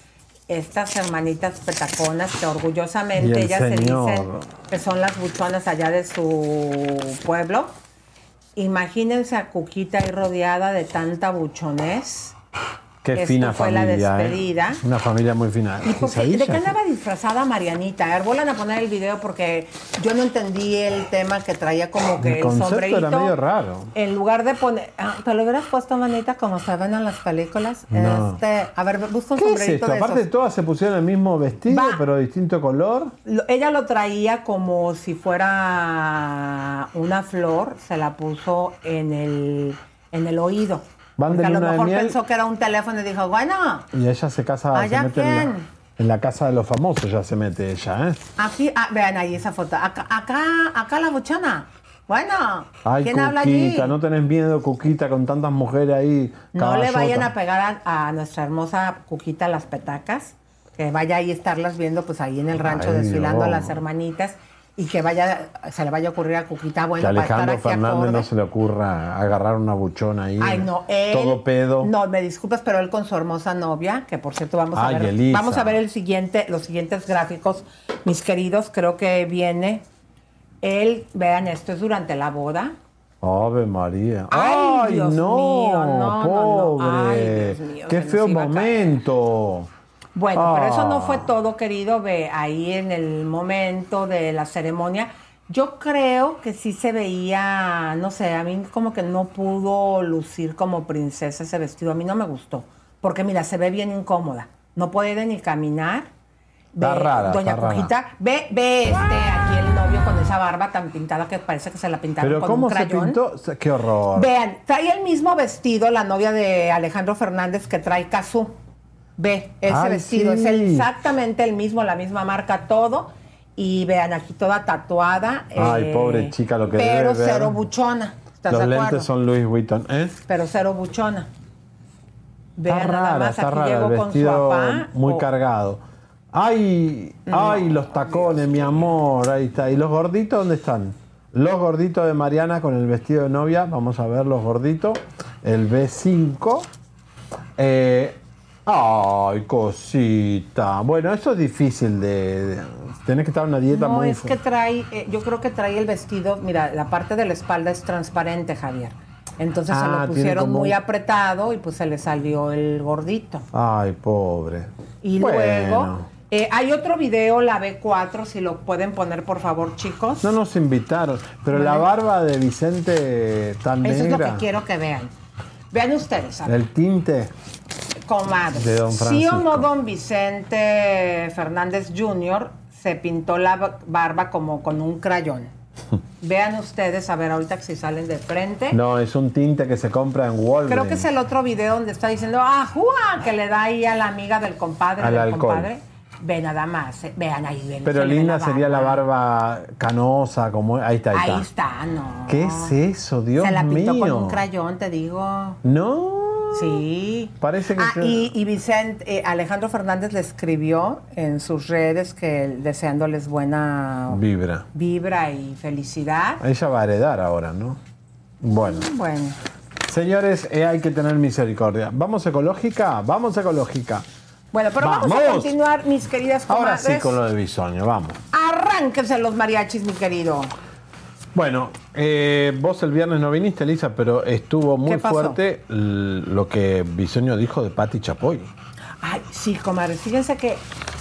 estas hermanitas petaconas que orgullosamente el ellas se dicen que son las buchonas allá de su pueblo. Imagínense a Cuquita ahí rodeada de tanta buchonés. Qué Esto fina fue la familia. ¿eh? despedida. Una familia muy fina. ¿Y ¿De qué andaba disfrazada Marianita? A ver, vuelvan a poner el video porque yo no entendí el tema que traía como que El el, sombrerito. era medio raro. En lugar de poner. ah, ¿Te lo hubieras puesto, manita, como se ven en las películas? No. Este, a ver, busca un ¿Qué es sombrerito esto? de Aparte, esos. todas se pusieron el mismo vestido, pero de distinto color. Lo- ella lo traía como si fuera una flor, se la puso en el, en el oído. Van de a lo luna de mejor miel. pensó que era un teléfono y dijo, bueno, Y ella se casa, se ¿Allá mete en la, en la casa de los famosos, ya se mete ella, ¿eh? aquí, ah, vean ahí esa foto. Acá, acá, acá la buchona. Bueno, Ay, ¿quién habla allí? Cuquita, no tenés miedo, Cuquita, con tantas mujeres ahí. No le caballota. vayan a pegar a, a nuestra hermosa Cuquita las petacas, que vaya ahí estarlas viendo pues ahí en el rancho Ay, desfilando a las hermanitas y que vaya, se le vaya a ocurrir a Cuquita, que bueno, para estar Alejandro aquí Fernández acorde. no se le ocurra agarrar una buchona ahí. Ay, no, él. Todo pedo. No, me disculpas, pero él con su hermosa novia, que por cierto vamos a ver. Elisa. Vamos a ver el siguiente, los siguientes gráficos, mis queridos. Creo que viene. Él, vean, esto es durante la boda. Ave María. Ay, Ay, Dios no, mío, no, no, no. pobre. Ay, Dios mío, Qué feo caer. Bueno, pero eso no Ah. fue todo, querido. Ve, ahí en el momento de la ceremonia, yo creo que sí se veía, no sé, a mí como que no pudo lucir como princesa ese vestido. A mí no me gustó. Porque mira, se ve bien incómoda. No puede ni caminar. Está rara, Doña está rara. Cujita, ve, ve este, aquí el novio con esa barba tan pintada que parece que se la pintaron Pero con ¿cómo un se crayón. pintó? Qué horror. Vean, trae el mismo vestido la novia de Alejandro Fernández que trae Cazú. Ve, ese Ay, vestido sí. es exactamente el mismo, la misma marca, todo. Y vean, aquí toda tatuada. Ay, eh, pobre chica, lo que Pero debe ver. cero buchona. ¿Estás Los de acuerdo? lentes son Louis Vuitton, ¿eh? Pero cero buchona. Está Vean nada rara, más, está aquí rara. El llegó con su vestido papá. muy o- cargado. Ay, ay, los tacones, mi amor. Ahí está. ¿Y los gorditos dónde están? Los gorditos de Mariana con el vestido de novia. Vamos a ver los gorditos. El B5. Eh, ay, cosita. Bueno, eso es difícil de. de- tenés que estar en una dieta No, muy. es que trae, eh, yo creo que trae el vestido, mira, la parte de la espalda es transparente, Javier. Entonces se Ah, lo tiene pusieron como muy apretado y pues se le salió el gordito. Ay, pobre. Y Bueno. luego, eh, hay otro video, la B4, si lo pueden poner por favor, chicos. No nos invitaron. Pero la barba de Vicente tan Eso es lo que quiero que vean. Vean ustedes, a ver, El tinte. Comadres. De don ¿Sí o Francisco. no don Vicente Fernández Jr. se pintó la ba- barba como con un crayón? Vean ustedes, a ver, ahorita que si salen de frente. No, es un tinte que se compra en Walgreens. Creo que es el otro video donde está diciendo, ah, ¡jua! que le da ahí a la amiga del compadre, Al del alcohol. compadre. Ve nada más, eh, vean ahí. ven, Pero se le ve linda sería la barba canosa, como ahí está, ahí, Ahí está. está, no. ¿Qué es eso, Dios se la pintó mío? con un crayón, te digo. No. Sí. Parece que Ah, y, y Vicente, eh, Alejandro Fernández le escribió en sus redes que deseándoles buena Vibra. vibra y felicidad. Ella va a heredar ahora, ¿no? Bueno. Bueno, Señores, eh, hay que tener misericordia. ¿Vamos ecológica? Vamos ecológica. bueno, pero vamos, a continuar, mis queridas Ahora comadres. sí con lo de Bisoño, vamos. Arránquense los mariachis, mi querido. Bueno, eh, vos el viernes no viniste, Elisa, pero estuvo muy fuerte lo que Bisoño dijo de Patti Chapoy. Ay, sí, comadres. Fíjense que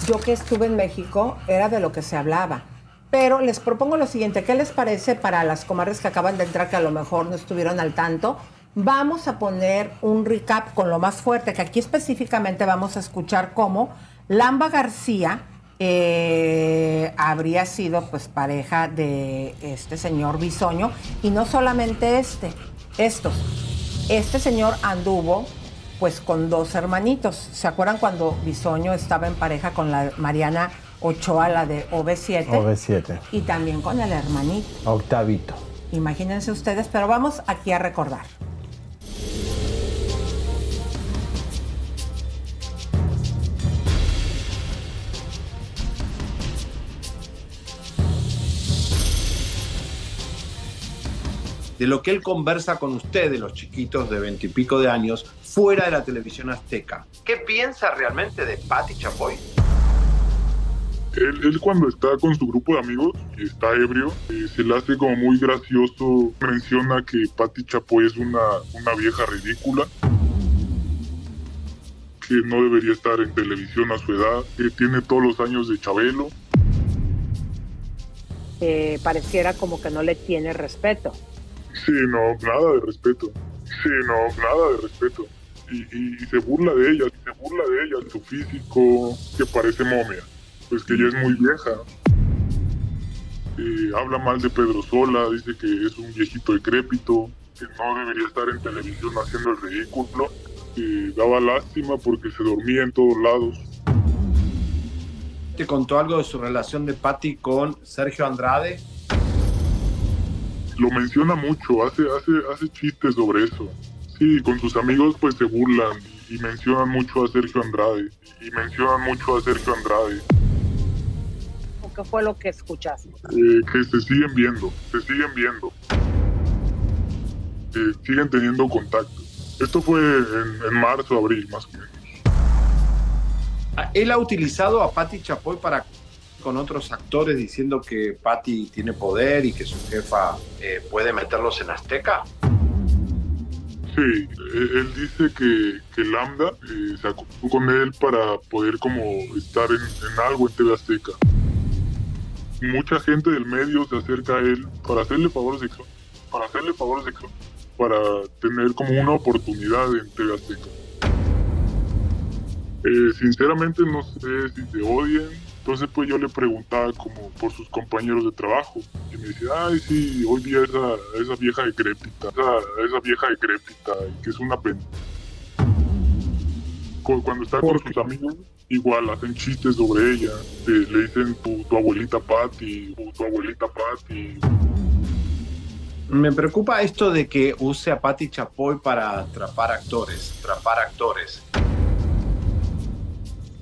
yo que estuve en México era de lo que se hablaba. Pero les propongo lo siguiente, ¿qué les parece para las comadres que acaban de entrar que a lo mejor no estuvieron al tanto? Vamos a poner un recap con lo más fuerte, que aquí específicamente vamos a escuchar cómo Lamba García eh, habría sido pues pareja de este señor Bisoño y no solamente este, estos. Este señor anduvo pues con dos hermanitos. ¿Se acuerdan cuando Bisoño estaba en pareja con la Mariana Ochoa, la de OV7? OV7. Y también con el hermanito. Octavito. Imagínense ustedes, pero vamos aquí a recordar. De lo que él conversa con ustedes, los chiquitos de veintipico de años, fuera de la televisión azteca. ¿Qué piensa realmente de Patti Chapoy? Él, él cuando está con su grupo de amigos y está ebrio, eh, se le hace como muy gracioso. Menciona que Patti Chapoy es una, una vieja ridícula, que no debería estar en televisión a su edad, que tiene todos los años de Chabelo. Eh, pareciera como que no le tiene respeto. Sí, no, nada de respeto. Sí, no, nada de respeto. Y, se burla de ella, se burla de ella, su físico, que parece momia. Pues que ella es muy vieja. Habla mal de Pedro Sola, dice que es un viejito decrépito, que no debería estar en televisión haciendo el ridículo. Eh, daba lástima porque se dormía en todos lados. ¿Te contó algo de su relación de Patti con Sergio Andrade? Lo menciona mucho, hace, hace, hace chistes sobre eso. Sí, con sus amigos pues se burlan y mencionan mucho a Sergio Andrade. Y mencionan mucho a Sergio Andrade. ¿Qué fue lo que escuchaste? eh, que se siguen viendo, se siguen viendo. Eh, siguen teniendo contacto. Esto fue en, en marzo, abril, más o menos. Ah, Él ha utilizado a Patti Chapoy para con otros actores diciendo que Patti tiene poder y que su jefa eh, puede meterlos en Azteca. Sí, eh, él dice que, que Lambda eh, se acostó con él para poder como estar en, en algo en TV Azteca. Mucha gente del medio se acerca a él para hacerle favores sexuales, para hacerle favores sexuales, para tener como una oportunidad en TV Azteca. Eh, sinceramente no sé si se odian, entonces pues yo le preguntaba como por sus compañeros de trabajo y me decía, ay sí, hoy vi a esa, a esa vieja decrépita, esa, esa vieja decrépita que es una pena. Cu- Cuando está con sus amigos, igual hacen chistes sobre ella, le dicen tu, tu abuelita Patty, tu, abuelita Patty. Me preocupa esto de que use a Patti Chapoy para atrapar actores, atrapar actores.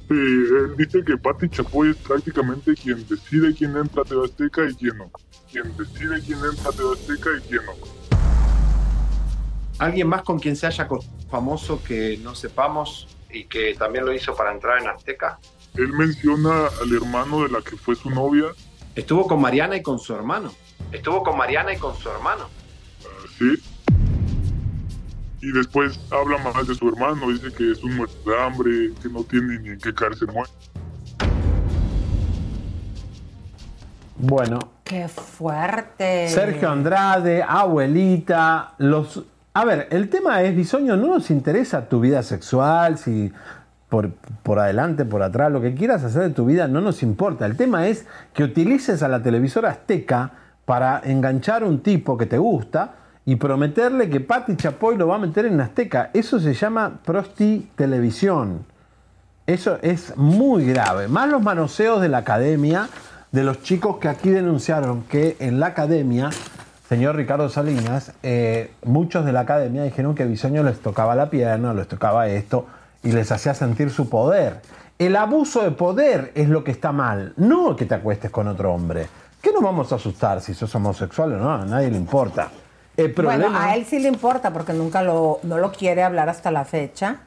Sí, él dice que Patti Chapoy es prácticamente quien decide quién entra a TV Azteca y quién no. Quien decide quién entra a TV Azteca y quién no. ¿Alguien más con quien se haya famoso que no sepamos y que también lo hizo para entrar en Azteca? Él menciona al hermano de la que fue su novia. Estuvo con Mariana y con su hermano. Estuvo con Mariana y con su hermano. Sí. Y después habla mal de su hermano, dice que es un muerto de hambre, que no tiene ni en qué cárcel muere. Bueno, ¡Qué fuerte! Sergio Andrade, abuelita, los A ver, el tema es, Bisoño, no nos interesa tu vida sexual, si por, por adelante, por atrás, lo que quieras hacer de tu vida no nos importa. El tema es que utilices a la televisora azteca para enganchar a un tipo que te gusta y prometerle que Patti Chapoy lo va a meter en Azteca. Eso se llama prosti televisión. Eso es muy grave. Más los manoseos de la academia, de los chicos que aquí denunciaron que en la academia, señor Ricardo Salinas, eh, muchos de la academia dijeron que Bisoño les tocaba la pierna, les tocaba esto y les hacía sentir su poder. El abuso de poder es lo que está mal, no que te acuestes con otro hombre. ¿Qué nos vamos a asustar si sos homosexual o no? A nadie le importa. El problema... Bueno, a él sí le importa porque nunca lo, no lo quiere hablar hasta la fecha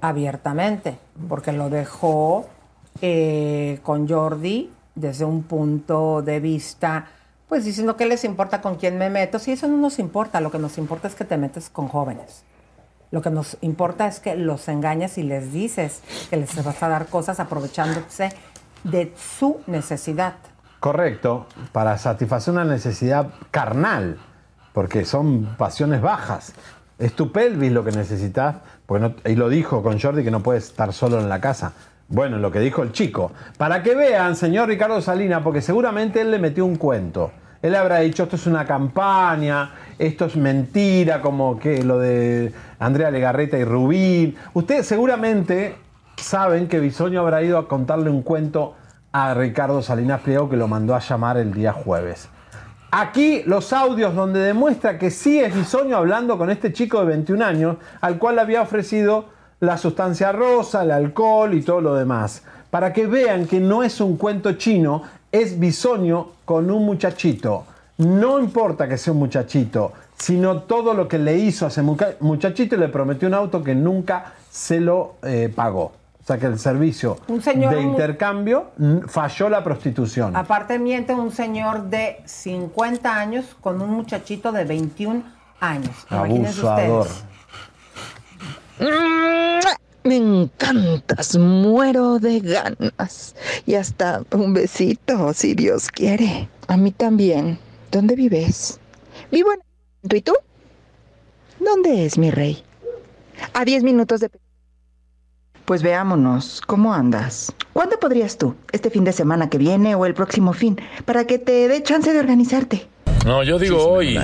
abiertamente, porque lo dejó eh, con Jordi desde un punto de vista, pues diciendo que les importa con quién me meto. Si eso no nos importa, lo que nos importa es que te metes con jóvenes. Lo que nos importa es que los engañas y les dices que les vas a dar cosas aprovechándose de su necesidad. Correcto, para satisfacer una necesidad carnal, porque son pasiones bajas. Es tu pelvis lo que necesitas, porque no- y lo dijo con Jordi que no puedes estar solo en la casa. Bueno, lo que dijo el chico. Para que vean, señor Ricardo Salina, porque seguramente él le metió un cuento. Él habrá dicho, esto es una campaña, esto es mentira, como que lo de Andrea Legarreta y Rubín. Ustedes seguramente saben que Bisoño habrá ido a contarle un cuento a Ricardo Salinas Pliego que lo mandó a llamar el día jueves. Aquí los audios donde demuestra que sí es Bisoño hablando con este chico de 21 años, al cual le había ofrecido la sustancia rosa, el alcohol y todo lo demás. Para que vean que no es un cuento chino, es Bisoño con un muchachito. No importa que sea un muchachito, sino todo lo que le hizo a ese muchachito y le prometió un auto que nunca se lo eh, pagó. O sea que el servicio Un señor de intercambio falló la prostitución. Aparte miente un señor de 50 años con un muchachito de 21 años. Imagínense Abusador. ustedes. Me encantas, muero de ganas. Y hasta un besito, si Dios quiere. A mí también. ¿Dónde vives? Vivo en... ¿Tú y tú? ¿Dónde es mi rey? A 10 minutos de... Pues veámonos, ¿cómo andas? ¿Cuándo podrías tú? ¿Este fin de semana que viene o el próximo fin? Para que te dé chance de organizarte. No, yo digo hoy.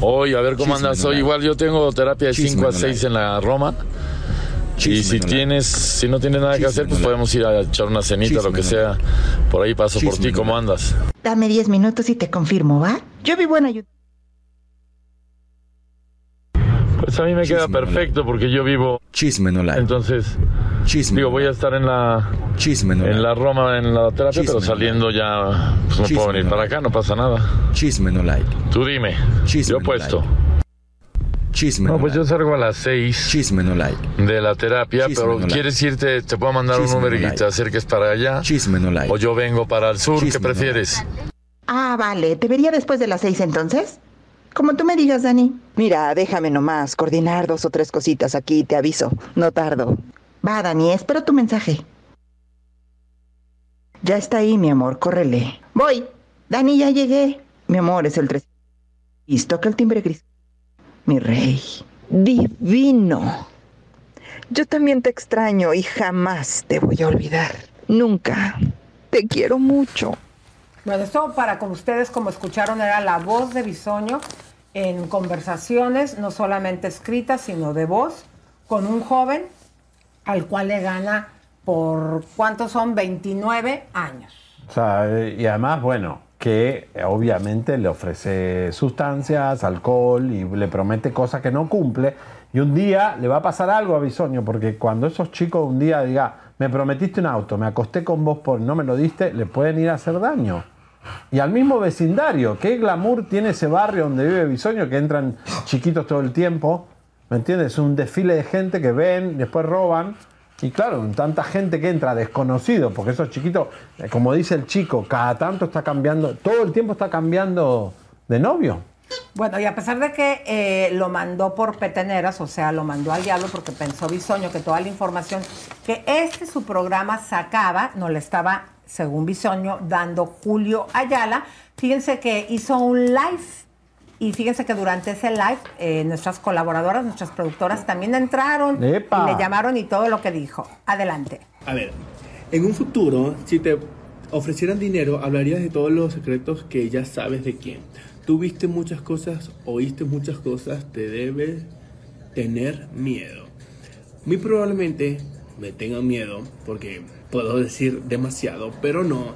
Hoy, a ver cómo andas hoy. Igual yo tengo terapia de 5 a 6 en la Roma. Y si tienes, si no tienes nada que hacer, pues podemos ir a echar una cenita, lo que sea. Por ahí paso por ti, ¿cómo andas? Dame 10 minutos y te confirmo, ¿va? Yo vivo en Ayut... Pues a mí me queda perfecto porque yo vivo. Chisme no like. Entonces, digo, voy a estar en la. en la Roma, en la terapia, pero saliendo ya. Pues no Chisme puedo venir no para acá, no pasa nada. Chisme no like. Tú dime. yo puesto. Chisme No, pues yo salgo a las 6. Chisme no like. De la terapia, Chisme pero no like. quieres irte, te puedo mandar un Chisme número no y like. te acerques para allá. Chisme no like. O yo vengo para el sur, ¿qué Chisme no prefieres? Ah, vale. ¿Te vería después de las seis entonces? Como tú me digas, Dani. Mira, déjame nomás coordinar dos o tres cositas aquí, te aviso. No tardo. Va, Dani, espero tu mensaje. Ya está ahí, mi amor, córrele. Voy. Dani, ya llegué. Mi amor, es el 3. Listo, que el timbre gris. Mi rey. Divino. Yo también te extraño y jamás te voy a olvidar. Nunca. Te quiero mucho. Bueno, esto para con ustedes, como escucharon, era la voz de Bisoño en conversaciones, no solamente escritas, sino de voz, con un joven al cual le gana por, ¿cuántos son? 29 años. O sea, eh, y además, bueno, que obviamente le ofrece sustancias, alcohol y le promete cosas que no cumple. Y un día le va a pasar algo a Bisoño, porque cuando esos chicos un día digan, me prometiste un auto, me acosté con vos por no me lo diste, le pueden ir a hacer daño. Y al mismo vecindario, ¿qué glamour tiene ese barrio donde vive Bisoño, que entran chiquitos todo el tiempo? ¿Me entiendes? Un desfile de gente que ven, después roban. Y claro, tanta gente que entra desconocido, porque esos chiquitos, eh, como dice el chico, cada tanto está cambiando, todo el tiempo está cambiando de novio. Bueno, y a pesar de que eh, lo mandó por peteneras, o sea, lo mandó al diablo porque pensó Bisoño que toda la información que este su programa sacaba, no le estaba, según Bisoño, dando Julio Ayala. Fíjense que hizo un live Y fíjense que durante ese live, eh, nuestras colaboradoras, nuestras productoras también entraron ¡Epa! y le llamaron y todo lo que dijo. Adelante. A ver, en un futuro, si te ofrecieran dinero, hablarías de todos los secretos que ya sabes de quién. Tú viste muchas cosas, oíste muchas cosas, te debes tener miedo. Muy probablemente me tengan miedo porque puedo decir demasiado, pero no.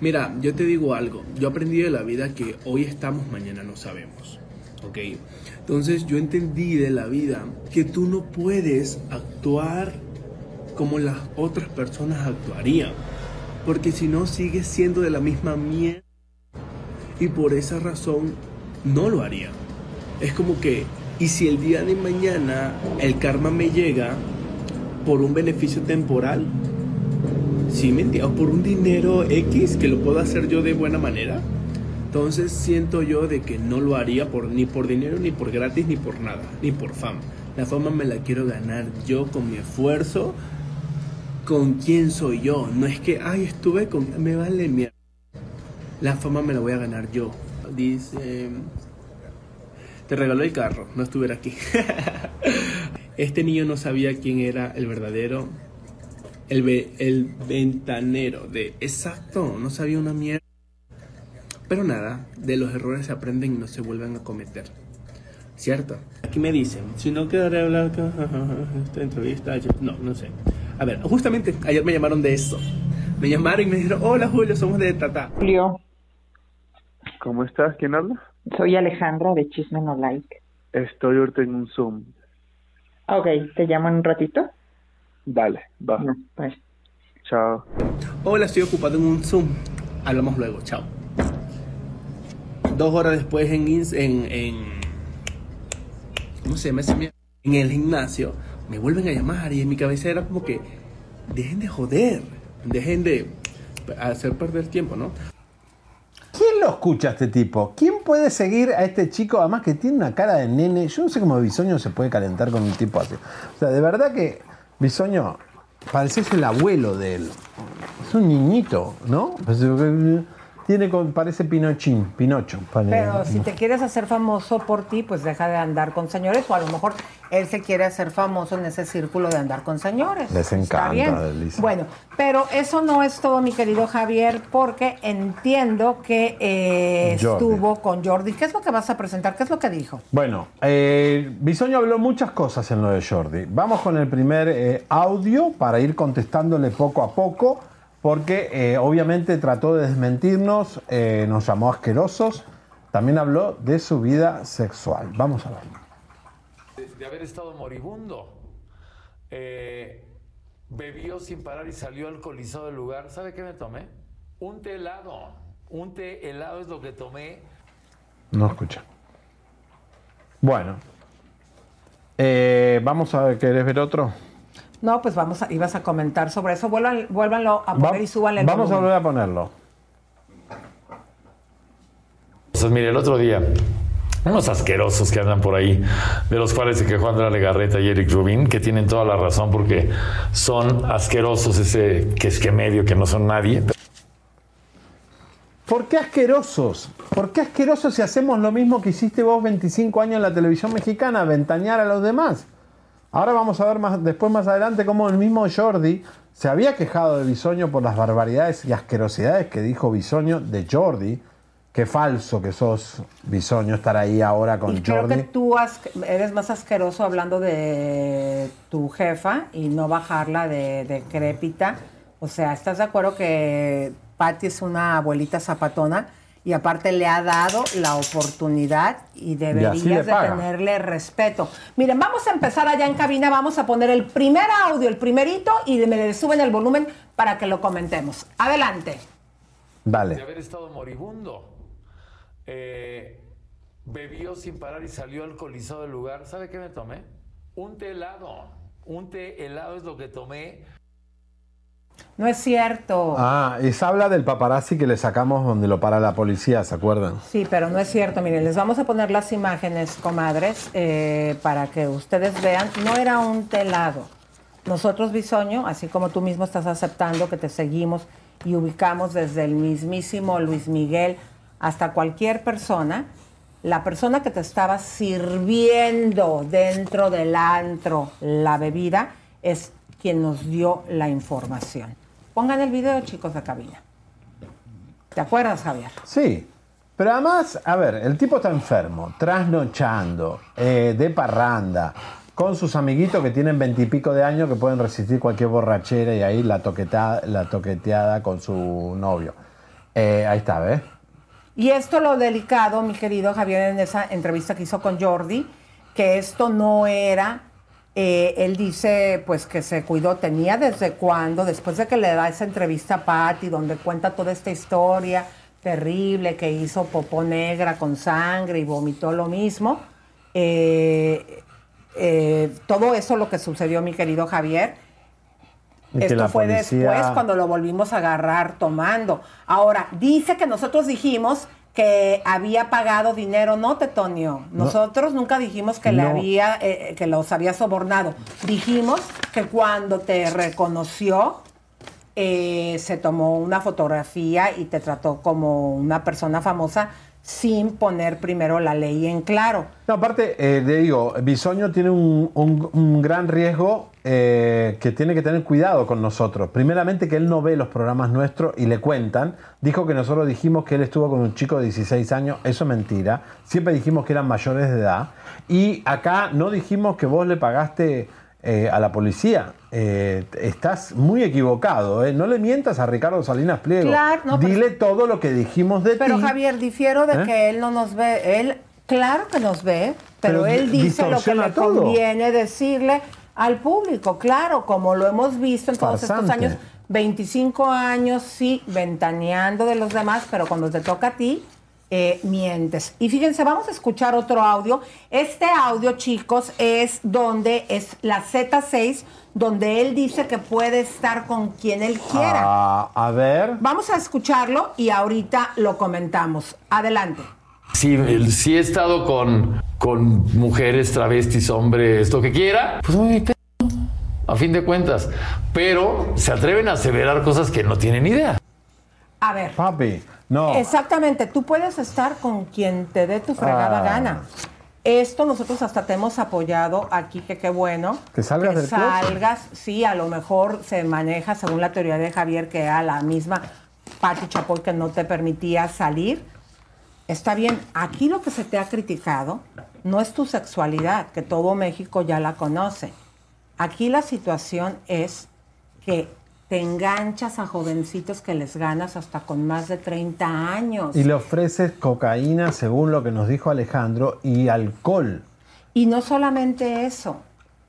Mira, yo te digo algo, yo aprendí de la vida que hoy estamos, mañana no sabemos. ¿Ok? Entonces yo entendí de la vida que tú no puedes actuar como las otras personas actuarían. Porque si no, sigues siendo de la misma mierda. Y por esa razón, no lo haría. Es como que, y si el día de mañana el karma me llega por un beneficio temporal, ¿sí me entiendes? O por un dinero X que lo puedo hacer yo de buena manera. Entonces siento yo de que no lo haría por, ni por dinero, ni por gratis, ni por nada, ni por fama. La fama me la quiero ganar yo con mi esfuerzo, con quién soy yo. No es que, ay, estuve con... Me vale mierda. La fama me la voy a ganar yo. Dice... Te regaló el carro, no estuviera aquí. este niño no sabía quién era el verdadero... El, ve- el ventanero de... Exacto, no sabía una mierda. Pero nada, de los errores se aprenden y no se vuelven a cometer. ¿Cierto? Aquí me dicen, si no quedaré a hablar con esta entrevista, yo- no, no sé. A ver, justamente ayer me llamaron de eso. Me llamaron y me dijeron, hola Julio, somos de Tata. Julio, ¿Cómo estás? ¿Quién habla? soy Alejandra de Chisme No Like. Estoy ahorita en un Zoom. Ok, te llamo en un ratito. Dale, va. Pues. Chao. Hola, estoy ocupado en un Zoom. Hablamos luego, chao. Dos horas después en, en, en ¿cómo se llama ese mierda? En el gimnasio me vuelven a llamar y en mi cabeza era como que dejen de joder, dejen de hacer perder tiempo, ¿no? ¿Quién lo escucha a este tipo? ¿Quién puede seguir a este chico? Además que tiene una cara de nene. Yo no sé cómo Bisoño se puede calentar con un tipo así. O sea, de verdad que Bisoño pareces el abuelo de él. Es un niñito, ¿no? Tiene con- parece Pinochín, Pinocho. Pero si te quieres hacer famoso por ti, pues deja de andar con señores. O a lo mejor él se quiere hacer famoso en ese círculo de andar con señores. Les Está encanta, bien. Bueno, pero eso no es todo, mi querido Javier, porque entiendo que eh, estuvo con Jordi. ¿Qué es lo que vas a presentar? ¿Qué es lo que dijo? Bueno, eh, Bisoño habló muchas cosas en lo de Jordi. Vamos con el primer eh, audio para ir contestándole poco a poco, porque eh, obviamente trató de desmentirnos, eh, nos llamó asquerosos, también habló de su vida sexual. Vamos a ver. de, de haber estado moribundo. Eh, bebió sin parar y salió alcoholizado del lugar. ¿Sabe qué me tomé? Un té helado. Un té helado es lo que tomé. No escucha. Bueno, vamos a ver, ¿querés ver otro? No, pues vamos a, ibas a comentar sobre eso. Vuelvan, vuélvanlo a poner Va- y súbanle el vamos a volver a ponerlo. Entonces, mire, el otro día, unos asquerosos que andan por ahí, de los cuales se quejó Andrea Legarreta y Eric Rubin, que tienen toda la razón porque son asquerosos ese que es que medio, que no son nadie. ¿Por qué asquerosos? ¿Por qué asquerosos si hacemos lo mismo que hiciste vos 25 años en la televisión mexicana, ventanear a los demás? Ahora vamos a ver más, después más adelante cómo el mismo Jordi se había quejado de Bisoño por las barbaridades y asquerosidades que dijo Bisoño de Jordi. Qué falso que sos, Bisoño, estar ahí ahora con Y creo Jordi. que tú eres más asqueroso hablando de tu jefa y no bajarla de, de crépita. O sea, ¿estás de acuerdo que Patty es una abuelita zapatona y aparte le ha dado la oportunidad y deberías de tenerle respeto? Miren, vamos a empezar allá en cabina, vamos a poner el primer audio, el primerito y me le suben el volumen para que lo comentemos. Adelante. Dale. De haber estado moribundo. Eh, bebió sin parar y salió alcoholizado del lugar. ¿Sabe qué me tomé? Un té helado. Un té helado es lo que tomé. No es cierto. Ah, y se habla del paparazzi que le sacamos donde lo para la policía, ¿se acuerdan? Sí, pero no es cierto. Miren, les vamos a poner las imágenes, comadres, eh, para que ustedes vean. No era un telado. Nosotros, Bisoño, así como tú mismo estás aceptando que te seguimos y ubicamos desde el mismísimo Luis Miguel hasta cualquier persona, la persona que te estaba sirviendo dentro del antro la bebida es quien nos dio la información. Pongan el video, chicos de cabina. ¿Te acuerdas, Javier? Sí. Pero además, a ver, el tipo está enfermo, trasnochando, eh, de parranda, con sus amiguitos que tienen veintipico de años que pueden resistir cualquier borrachera y ahí la, toquetada, la toqueteada con su novio. Eh, ahí está, ¿ves? Y esto lo delicado, mi querido Javier, en esa entrevista que hizo con Jordi, que esto no era, eh, él dice pues que se cuidó, tenía desde cuando, después de que le da esa entrevista a Patty, donde cuenta toda esta historia terrible, que hizo popó negra con sangre y vomitó lo mismo, eh, eh, todo eso lo que sucedió, mi querido Javier, Y esto fue policía- después cuando lo volvimos a agarrar tomando. Ahora, dice que nosotros dijimos que había pagado dinero, no, Tetonio. No. Nosotros nunca dijimos que le No. había, eh, que los había sobornado. Dijimos que cuando te reconoció, eh, se tomó una fotografía y te trató como una persona famosa sin poner primero la ley en claro. No, aparte, eh, le digo, Bisoño tiene un, un- un gran riesgo eh, que tiene que tener cuidado con nosotros. Primeramente que él no ve los programas nuestros y le cuentan. Dijo que nosotros dijimos que él estuvo con un chico de 16 años. Eso es mentira. Siempre dijimos que eran mayores de edad. Y acá no dijimos que vos le pagaste eh, a la policía. Eh, estás muy equivocado. eh. No le mientas a Ricardo Salinas Pliego. Claro, no, pero- Dile todo lo que dijimos de Pero ti. Javier, difiero de ¿Eh? que él no nos ve. Él, claro que nos ve, pero, Pero él di- dice lo que le todo. conviene decirle al público. Claro, como lo hemos visto en todos estos años, 25 años, sí, ventaneando de los demás, pero cuando te toca a ti, eh, mientes. Y fíjense, vamos a escuchar otro audio. Este audio, chicos, es donde es la Z6, donde él dice que puede estar con quien él quiera. Ah, a ver. Vamos a escucharlo y ahorita lo comentamos. Adelante. Sí, sí he estado con, con mujeres, travestis, hombres, lo que quiera. Pues muy pedo, a fin de cuentas. Pero se atreven a aseverar cosas que no tienen idea. A ver. Papi, no. Exactamente, tú puedes estar con quien te dé tu fregada Ah. gana. Esto nosotros hasta te hemos apoyado aquí, que qué bueno. Que salgas que del salgas, sí, a lo mejor se maneja según la teoría de Javier, que era la misma Pati Chapoy que no te permitía salir. Está bien, aquí lo que se te ha criticado no es tu sexualidad, que todo México ya la conoce. Aquí la situación es que te enganchas a jovencitos que les ganas hasta con más de 30 años. Y le ofreces cocaína, según lo que nos dijo Alejandro, y alcohol. Y no solamente eso,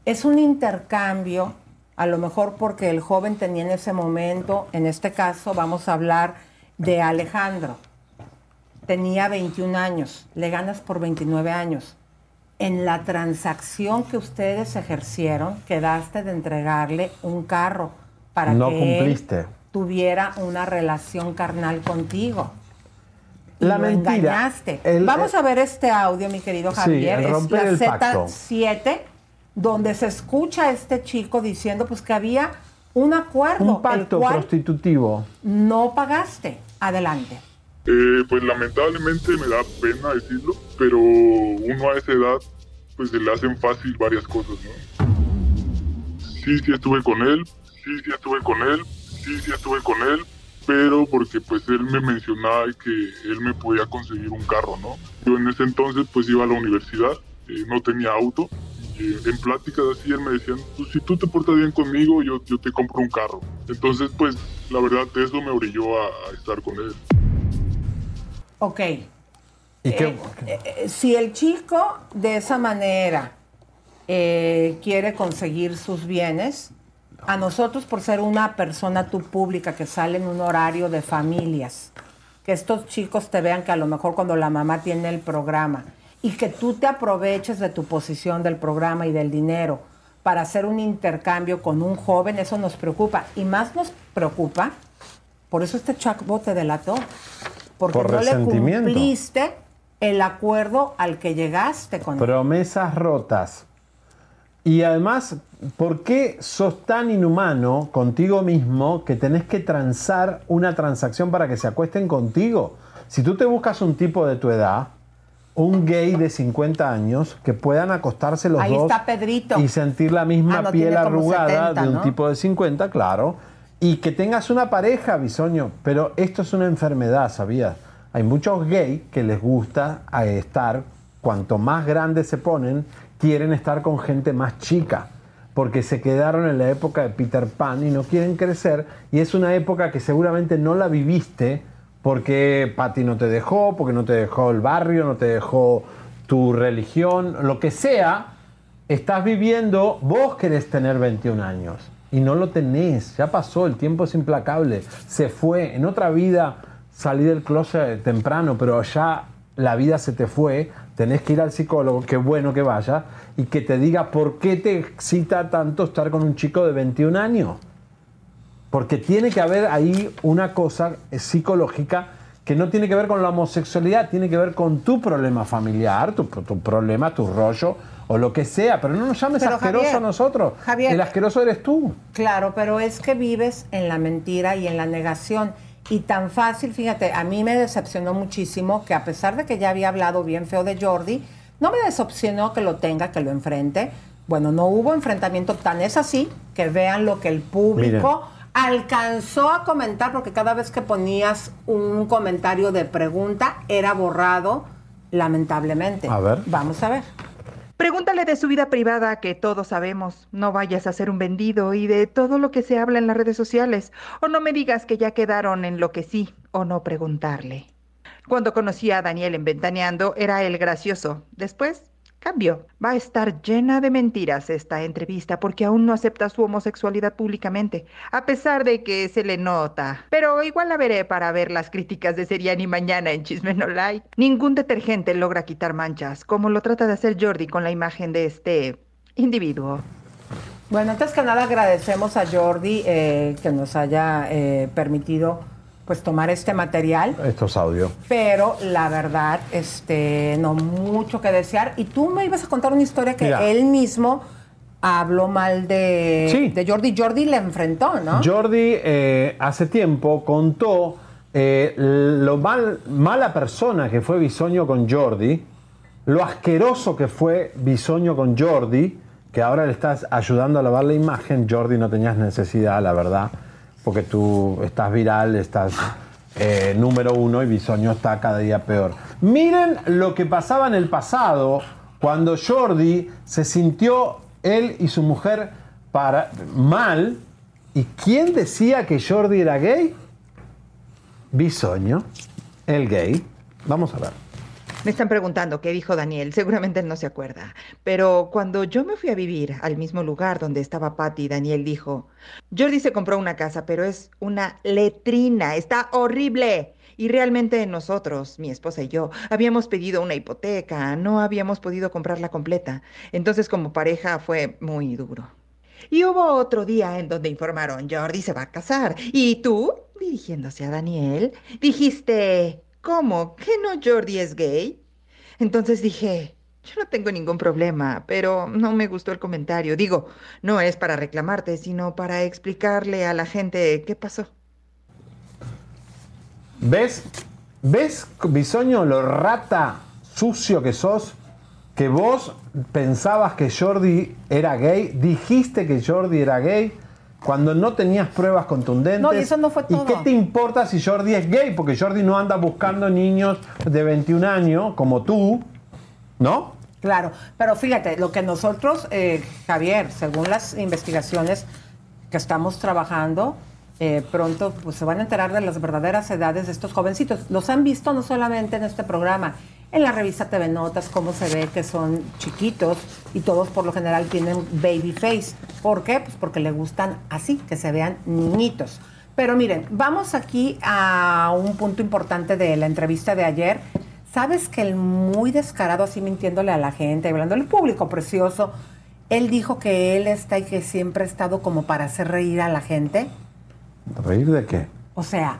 es un intercambio, a lo mejor porque el joven tenía en ese momento, en este caso vamos a hablar de Alejandro, tenía 21 años, le ganas por 29 años. En la transacción que ustedes ejercieron, quedaste de entregarle un carro para no que él cumpliste. tuviera una relación carnal contigo. Y La lo mentira. engañaste. El- Vamos a ver este audio, mi querido Sí, Javier. el es la el pacto. Z7, donde se escucha a este chico diciendo pues que había un acuerdo, Un pacto el cual prostitutivo. no pagaste. Adelante. Eh, pues lamentablemente me da pena decirlo, pero uno a esa edad pues se le hacen fácil varias cosas, ¿no? Sí, sí estuve con él, sí, sí estuve con él, sí, sí estuve con él, pero porque pues él me mencionaba que él me podía conseguir un carro, ¿no? Yo en ese entonces pues iba a la universidad, eh, no tenía auto, y en pláticas así él me decía, pues si tú te portas bien conmigo, yo, yo te compro un carro. Entonces pues la verdad eso me orilló a- a estar con él. Ok. ¿Y qué? Eh, eh, si el chico de esa manera eh, quiere conseguir sus bienes, a nosotros por ser una persona tú pública que sale en un horario de familias, que estos chicos te vean que a lo mejor cuando la mamá tiene el programa y que tú te aproveches de tu posición del programa y del dinero para hacer un intercambio con un joven, eso nos preocupa. Y más nos preocupa, por eso este chavo te delató, porque Por no le cumpliste el acuerdo al que llegaste con él. Promesas rotas. Y además, ¿por qué sos tan inhumano contigo mismo que tenés que transar una transacción para que se acuesten contigo? Si tú te buscas un tipo de tu edad, un gay de 50 años que puedan acostarse los Ahí dos está Pedrito. y sentir la misma Ah, no, piel arrugada 70, de un ¿no? tipo de 50, claro. Y que tengas una pareja, bisoño. Pero esto es una enfermedad, ¿sabías? Hay muchos gays que les gusta eh, estar, cuanto más grandes se ponen, quieren estar con gente más chica. Porque se quedaron en la época de Peter Pan y no quieren crecer. Y es una época que seguramente no la viviste porque Patty no te dejó, porque no te dejó el barrio, no te dejó tu religión, lo que sea, estás viviendo, vos querés tener 21 años y no lo tenés, ya pasó, el tiempo es implacable, se fue, en otra vida salí del closet temprano, pero ya la vida se te fue, tenés que ir al psicólogo, qué bueno que vaya, y que te diga por qué te excita tanto estar con un chico de 21 años. Porque tiene que haber ahí una cosa psicológica que no tiene que ver con la homosexualidad, tiene que ver con tu problema familiar, tu, tu problema, tu rollo o lo que sea. Pero no nos llames Pero, asqueroso Javier, a nosotros. Javier, El asqueroso eres tú. Claro, pero es que vives en la mentira y en la negación. Y tan fácil, fíjate, a mí me decepcionó muchísimo que a pesar de que ya había hablado bien feo de Jordi, no me decepcionó que lo tenga, que lo enfrente. Bueno, no hubo enfrentamiento, tan es así que vean lo que el público alcanzó a comentar, porque cada vez que ponías un comentario de pregunta era borrado, lamentablemente. A ver. Vamos a ver. Pregúntale de su vida privada, que todos sabemos. No vayas a ser un vendido y de todo lo que se habla en las redes sociales. O no me digas que ya quedaron en lo que sí o no preguntarle. Cuando conocí a Daniel en Ventaneando, era el gracioso. Después cambió. Va a estar llena de mentiras esta entrevista porque aún no acepta su homosexualidad públicamente, a pesar de que se le nota. Pero igual la veré para ver las críticas de Seriani mañana en Chisme No Like. Ningún detergente logra quitar manchas, como lo trata de hacer Jordi con la imagen de este individuo. Bueno, antes que nada agradecemos a Jordi eh, que nos haya eh, permitido pues tomar este material, Esto es audio. pero la verdad, este, no mucho que desear. Y tú me ibas a contar una historia que Mira. él mismo habló mal de, Sí. de Jordi. Jordi le enfrentó, ¿no? Jordi eh, hace tiempo contó eh, lo mal, mala persona que fue Bisoño con Jordi, lo asqueroso que fue Bisoño con Jordi, que ahora le estás ayudando a lavar la imagen. Jordi no tenías necesidad, la verdad, porque tú estás viral, estás eh, número uno y Bisoño está cada día peor. Miren lo que pasaba en el pasado cuando Jordi se sintió él y su mujer para, mal. ¿Y quién decía que Jordi era gay? Bisoño, el gay. Vamos a ver. Me están preguntando qué dijo Daniel, seguramente él no se acuerda. Pero cuando yo me fui a vivir al mismo lugar donde estaba Patty, Daniel dijo, Jordi se compró una casa, pero es una letrina, está horrible. Y realmente nosotros, mi esposa y yo, habíamos pedido una hipoteca, no habíamos podido comprarla completa. Entonces como pareja fue muy duro. Y hubo otro día en donde informaron, Jordi se va a casar. Y tú, dirigiéndose a Daniel, dijiste, ¿cómo? ¿Que no Jordi es gay? Entonces dije, yo no tengo ningún problema, pero no me gustó el comentario. Digo, no es para reclamarte, sino para explicarle a la gente qué pasó. ¿Ves? ¿Ves, Bisoño, lo rata sucio que sos? Que vos pensabas que Jordi era gay, dijiste que Jordi era gay cuando no tenías pruebas contundentes. No, y eso no fue ¿Y todo. qué te importa si Jordi es gay? Porque Jordi no anda buscando niños de 21 años como tú, ¿no? Claro, pero fíjate, lo que nosotros, eh, Javier, según las investigaciones que estamos trabajando, eh, pronto pues, se van a enterar de las verdaderas edades de estos jovencitos. Los han visto no solamente en este programa, en la revista TV Notas, cómo se ve que son chiquitos y todos por lo general tienen baby face. ¿Por qué? Pues porque le gustan así, que se vean niñitos. Pero miren, vamos aquí a un punto importante de la entrevista de ayer. ¿Sabes que el muy descarado, así mintiéndole a la gente, hablando al público precioso, él dijo que él está y que siempre ha estado como para hacer reír a la gente? ¿Reír de qué? O sea,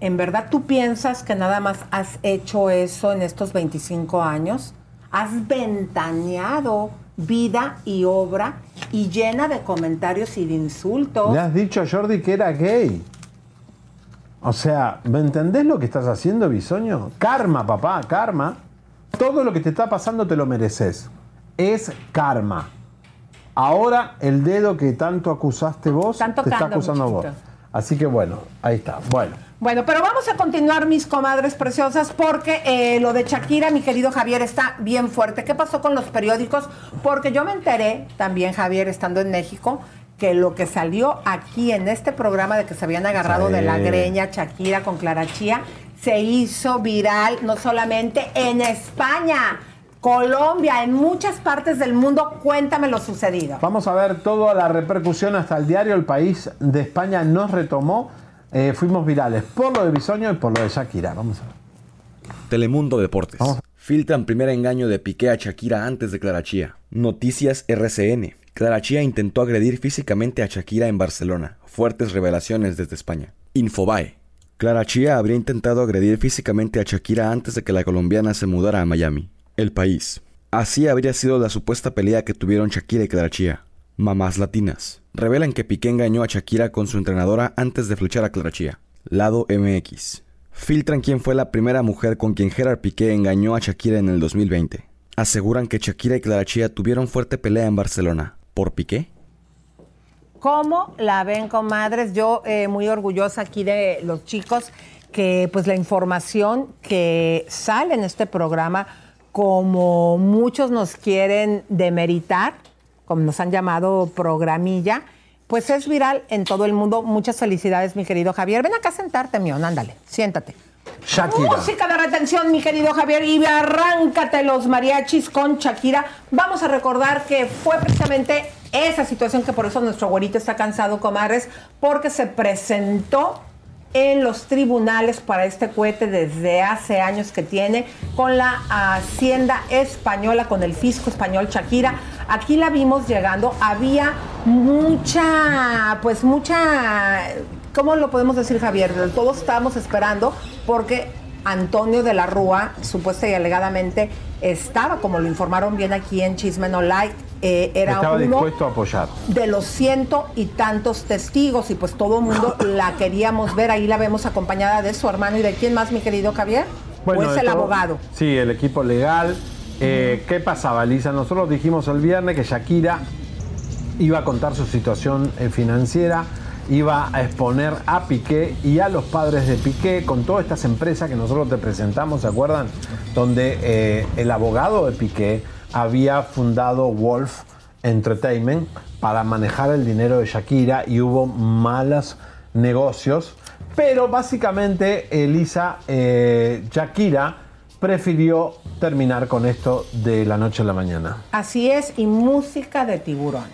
¿en verdad tú piensas que nada más has hecho eso en estos 25 años? Has ventaneado vida y obra y llena de comentarios y de insultos. Le has dicho a Jordi que era gay. O sea, ¿me entendés lo que estás haciendo, Bisoño? Karma, papá, karma. todo lo que te está pasando te lo mereces. Es karma. Ahora el dedo que tanto acusaste vos te está acusando vos. Así que bueno, ahí está. Bueno. Bueno, pero vamos a continuar, mis comadres preciosas, porque eh, lo de Shakira, mi querido Javier, está bien fuerte. ¿Qué pasó con los periódicos? Porque yo me enteré, también Javier, estando en México, que lo que salió aquí en este programa de que se habían agarrado Sí. de la greña Shakira con Clara Chía, se hizo viral no solamente en España, Colombia, en muchas partes del mundo. Cuéntame lo sucedido. Vamos a ver toda la repercusión hasta el diario El País de España nos retomó. Eh, fuimos virales por lo de Bisoño y por lo de Shakira. Vamos a ver. Telemundo Deportes. Filtran primer engaño de Piqué a Shakira antes de Clara Chía. Noticias RCN. Clara Chía intentó agredir físicamente a Shakira en Barcelona. Fuertes revelaciones desde España. Infobae. Clara Chía habría intentado agredir físicamente a Shakira antes de que la colombiana se mudara a Miami. El país. Así habría sido la supuesta pelea que tuvieron Shakira y Clara Chía. Mamás latinas. Revelan que Piqué engañó a Shakira con su entrenadora antes de flechar a Clara Chía. Lado MX. Filtran quién fue la primera mujer con quien Gerard Piqué engañó a Shakira en el 2020. Aseguran que Shakira y Clara Chía tuvieron fuerte pelea en Barcelona. ¿Por Piqué? ¿Cómo la ven, comadres? Yo eh, muy orgullosa aquí de los chicos que pues la información que sale en este programa, como muchos nos quieren demeritar, como nos han llamado programilla, pues es viral en todo el mundo. Muchas felicidades, mi querido Javier. Ven acá a sentarte, mío, ándale, siéntate. Shakira. Música de retención, mi querido Javier, y arráncate los mariachis con Shakira. Vamos a recordar que fue precisamente esa situación que por eso nuestro güerito está cansado, comadres, porque se presentó en los tribunales para este cohete desde hace años que tiene con la Hacienda Española, con el fisco español Shakira. Aquí la vimos llegando, había mucha, pues mucha, ¿cómo lo podemos decir Javier? Todos estábamos esperando porque Antonio de la Rúa, supuesta y alegadamente, estaba, como lo informaron bien aquí en Chisme No Like, eh, era Estaba uno dispuesto a apoyar. de los ciento y tantos testigos y pues todo el mundo la queríamos ver. Ahí la vemos acompañada de su hermano y de quién más, mi querido Javier. ¿O es de el todo- abogado? Sí, el equipo legal. Eh, ¿Qué pasaba, Lisa? Nosotros dijimos el viernes que Shakira iba a contar su situación eh, financiera, iba a exponer a Piqué y a los padres de Piqué con todas estas empresas que nosotros te presentamos, ¿se acuerdan? Donde eh, el abogado de Piqué había fundado Wolf Entertainment para manejar el dinero de Shakira y hubo malos negocios. Pero básicamente, Elisa, Shakira prefirió terminar con esto de la noche a la mañana. Así es, y música de tiburón.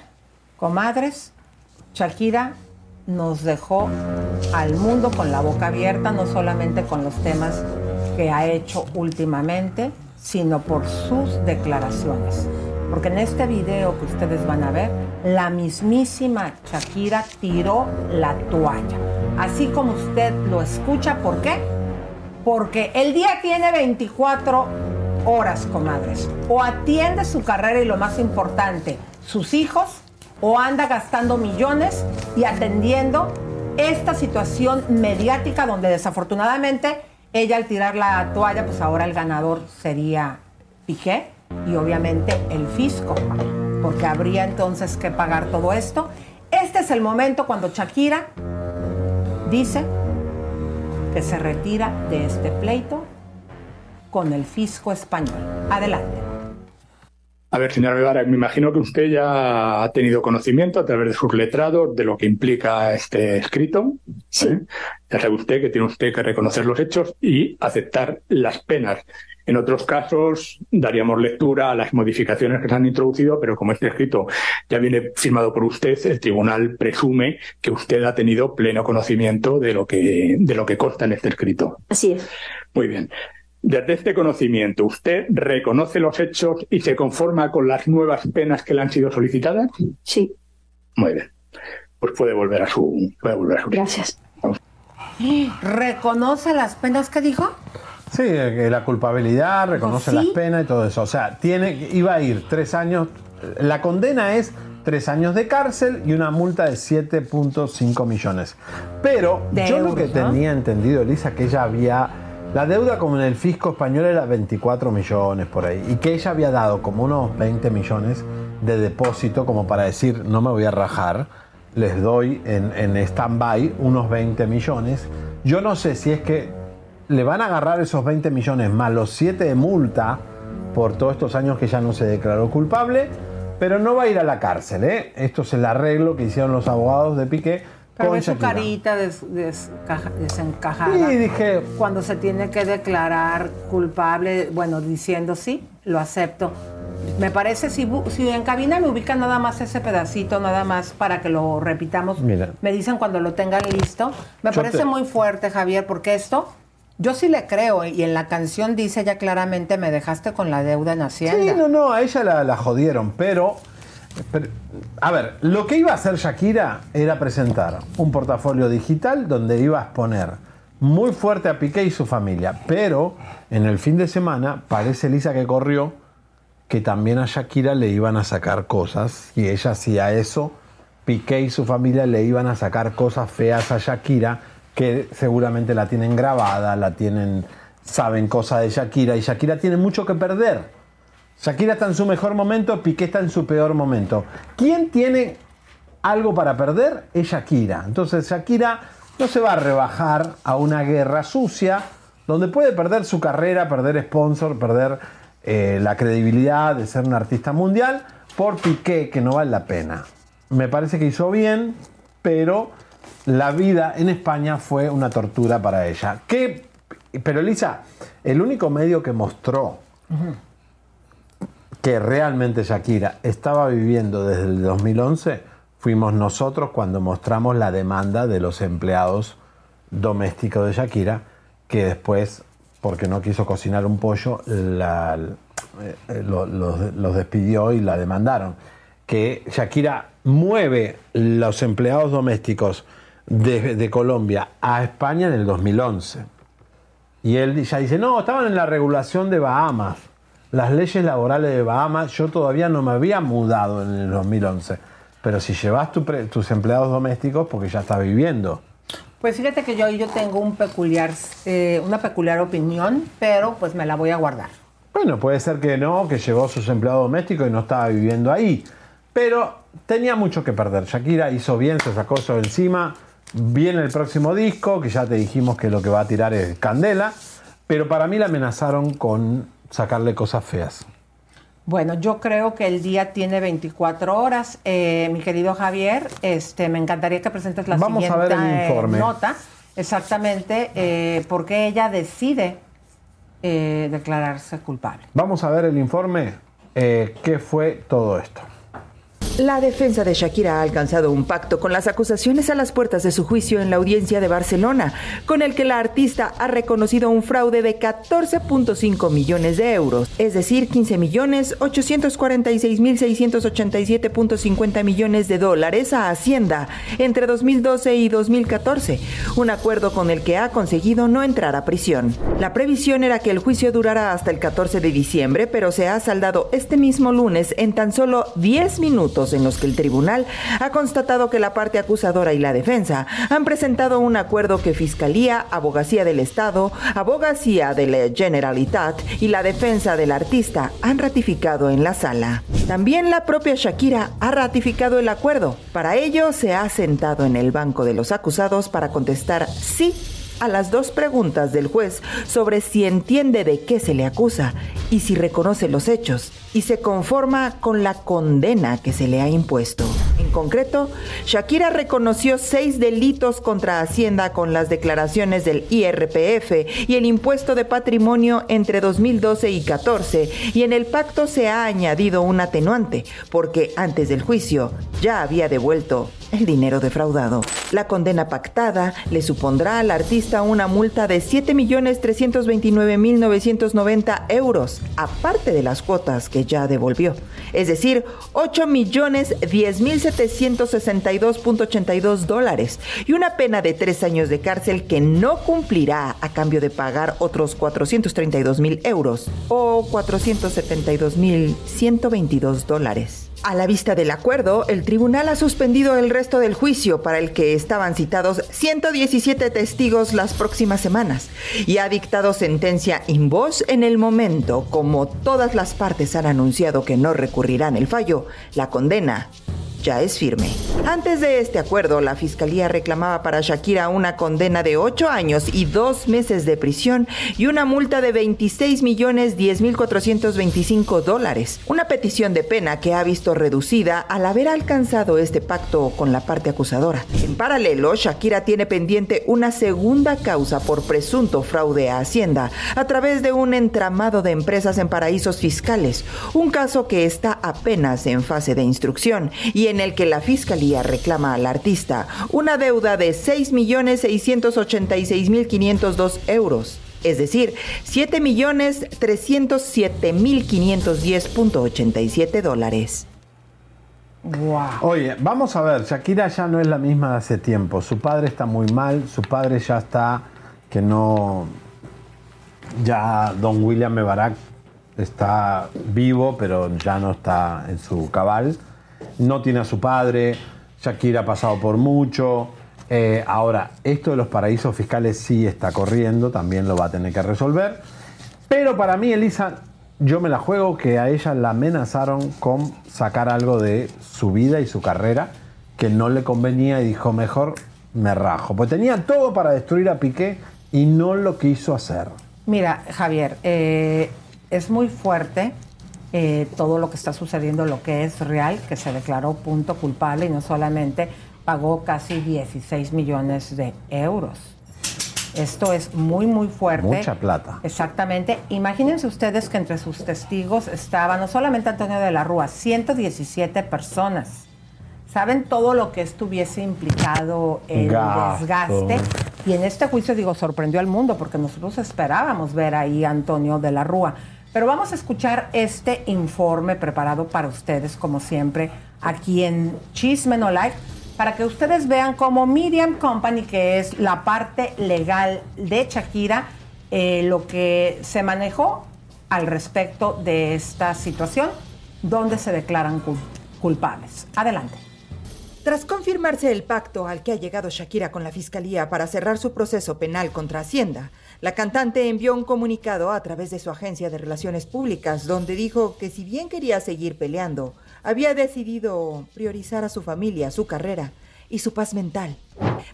Comadres, Shakira nos dejó al mundo con la boca abierta, no solamente con los temas que ha hecho últimamente, sino por sus declaraciones. Porque en este video que ustedes van a ver, la mismísima Shakira tiró la toalla. Así como usted lo escucha, ¿por qué? Porque el día tiene 24 horas, comadres. O atiende su carrera y lo más importante, sus hijos, o anda gastando millones y atendiendo esta situación mediática donde desafortunadamente ella al tirar la toalla, pues ahora el ganador sería Piqué y obviamente el fisco, porque habría entonces que pagar todo esto. Este es el momento cuando Shakira dice que se retira de este pleito con el fisco español. Adelante. A ver, señora Guevara, me imagino que usted ya ha tenido conocimiento a través de sus letrados de lo que implica este escrito. Sí. Ya sabe usted que tiene usted que reconocer los hechos y aceptar las penas. En otros casos daríamos lectura a las modificaciones que se han introducido, pero como este escrito ya viene firmado por usted, el tribunal presume que usted ha tenido pleno conocimiento de lo que, de lo que consta en este escrito. Así es. Muy bien. Desde este conocimiento, ¿usted reconoce los hechos y se conforma con las nuevas penas que le han sido solicitadas? Sí. Muy bien. Pues puede volver a su. Puede volver a su. Gracias. ¿Reconoce las penas que dijo? Sí, la culpabilidad, reconoce ¿sí? las penas y todo eso. O sea, tiene, iba a ir tres años. La condena es tres años de cárcel y una multa de 7.5 millones. Pero De yo lo que ¿no? tenía entendido, Elisa, que ella había La deuda como en el fisco español era 24 millones por ahí y que ella había dado como unos 20 millones de depósito como para decir no me voy a rajar, les doy en, en stand-by unos 20 millones. Yo no sé si es que le van a agarrar esos 20 millones más los 7 de multa por todos estos años que ya no se declaró culpable, pero no va a ir a la cárcel. ¿eh? Esto es el arreglo que hicieron los abogados de Piqué Pero con ve su carita des- desencajada. Sí, dije- Cuando se tiene que declarar culpable, bueno, diciendo sí, lo acepto. Me parece, si, si en cabina me ubican nada más ese pedacito, nada más para que lo repitamos. Mira. Me dicen cuando lo tengan listo. Me Yo parece te- muy fuerte, Javier, porque esto, yo sí le creo. Y en la canción dice ya claramente, me dejaste con la deuda en Hacienda. Sí, no, no, a ella la, la jodieron, pero, pero, A ver, lo que iba a hacer Shakira era presentar un portafolio digital donde iba a exponer muy fuerte a Piqué y su familia, pero en el fin de semana parece Lisa que corrió que también a Shakira le iban a sacar cosas y ella hacía eso. Piqué y su familia le iban a sacar cosas feas a Shakira que seguramente la tienen grabada, la tienen, saben cosas de Shakira y Shakira tiene mucho que perder. Shakira está en su mejor momento, Piqué está en su peor momento. ¿Quién tiene algo para perder? Es Shakira. Entonces Shakira no se va a rebajar a una guerra sucia donde puede perder su carrera, perder sponsor, perder eh, la credibilidad de ser un artista mundial por Piqué, que no vale la pena. Me parece que hizo bien, pero la vida en España fue una tortura para ella. ¿Qué? Pero Elisa, el único medio que mostró que realmente Shakira estaba viviendo desde el 2011 fuimos nosotros cuando mostramos la demanda de los empleados domésticos de Shakira, que después, porque no quiso cocinar un pollo, la- eh, los, los despidió y la demandaron. Que Shakira mueve los empleados domésticos de, de Colombia a España en el 2011. Y él ya dice, no, estaban en la regulación de Bahamas, las leyes laborales de Bahamas, yo todavía no me había mudado en el 2011. Pero si llevas tu pre- tus empleados domésticos, porque ya estás viviendo. Pues fíjate que yo, yo tengo un peculiar, eh, una peculiar opinión, pero pues me la voy a guardar. Bueno, puede ser que no, que llevó sus empleados domésticos y no estaba viviendo ahí. Pero tenía mucho que perder. Shakira hizo bien, se sacó eso encima. Viene el próximo disco, que ya te dijimos que lo que va a tirar es Candela. Pero para mí la amenazaron con sacarle cosas feas. Bueno, yo creo que el día tiene 24 horas. Eh, mi querido Javier, este, me encantaría que presentes la Vamos a siguiente ver el eh, informe. nota. Exactamente, eh, por qué ella decide eh, declararse culpable. Vamos a ver el informe. eh, ¿Qué fue todo esto? La defensa de Shakira ha alcanzado un pacto con las acusaciones a las puertas de su juicio en la audiencia de Barcelona, con el que la artista ha reconocido un fraude de 14.5 millones de euros, es decir, 15 millones 846 mil 687.50 millones de dólares a Hacienda entre 2012 y 2014, un acuerdo con el que ha conseguido no entrar a prisión. La previsión era que el juicio durara hasta el 14 de diciembre, pero se ha saldado este mismo lunes en tan solo 10 minutos en los que el tribunal ha constatado que la parte acusadora y la defensa han presentado un acuerdo que Fiscalía, Abogacía del Estado, Abogacía de la Generalitat y la defensa del artista han ratificado en la sala. También la propia Shakira ha ratificado el acuerdo. Para ello se ha sentado en el banco de los acusados para contestar sí a las dos preguntas del juez sobre si entiende de qué se le acusa y si reconoce los hechos y se conforma con la condena que se le ha impuesto. Concreto, Shakira reconoció seis delitos contra Hacienda con las declaraciones del IRPF y el impuesto de patrimonio entre 2012 y 14 y en el pacto se ha añadido un atenuante porque antes del juicio ya había devuelto el dinero defraudado. La condena pactada le supondrá al artista una multa de 7.329.990 euros, aparte de las cuotas que ya devolvió. Es decir, 8.010.762.82 dólares y una pena de tres años de cárcel que no cumplirá a cambio de pagar otros 432.000 euros o 472.122 dólares. A la vista del acuerdo, el tribunal ha suspendido el resto del juicio para el que estaban citados 117 testigos las próximas semanas y ha dictado sentencia in voz en el momento, como todas las partes han anunciado que no recurrirán el fallo, la condena ya es firme. Antes de este acuerdo, la fiscalía reclamaba para Shakira una condena de 8 años y 2 meses de prisión y una multa de 26 millones 10 mil 425 dólares. Una petición de pena que ha visto reducida al haber alcanzado este pacto con la parte acusadora. En paralelo, Shakira tiene pendiente una segunda causa por presunto fraude a Hacienda a través de un entramado de empresas en paraísos fiscales, un caso que está apenas en fase de instrucción y en el que la fiscalía reclama al artista una deuda de 6.686.502 euros, es decir, 7.307.510.87 dólares. Oye, vamos a ver, Shakira ya no es la misma de hace tiempo. Su padre está muy mal, su padre ya está que no. Ya Don William Mebarak está vivo, pero ya no está en su cabal. No tiene a su padre, Shakira ha pasado por mucho. Eh, ahora, esto de los paraísos fiscales sí está corriendo, también lo va a tener que resolver. Pero para mí, Elisa, yo me la juego que a ella la amenazaron con sacar algo de su vida y su carrera que no le convenía y dijo, mejor me rajo. Pues tenía todo para destruir a Piqué y no lo quiso hacer. Mira, Javier, eh, es muy fuerte eh, todo lo que está sucediendo, lo que es real, que se declaró punto culpable y no solamente pagó casi 16 millones de euros. Esto es muy, muy fuerte. Mucha plata. Exactamente. Imagínense ustedes que entre sus testigos estaba no solamente Antonio de la Rúa, 117 personas. ¿Saben todo lo que estuviese implicado el Gasto. desgaste? Y en este juicio, digo, sorprendió al mundo porque nosotros esperábamos ver ahí a Antonio de la Rúa. Pero vamos a escuchar este informe preparado para ustedes, como siempre, aquí en Chisme No Life, para que ustedes vean cómo Miriam Company, que es la parte legal de Shakira, eh, lo que se manejó al respecto de esta situación, donde se declaran cul- culpables. Adelante. Tras confirmarse el pacto al que ha llegado Shakira con la Fiscalía para cerrar su proceso penal contra Hacienda, la cantante envió un comunicado a través de su agencia de relaciones públicas donde dijo que si bien quería seguir peleando, había decidido priorizar a su familia, su carrera y su paz mental.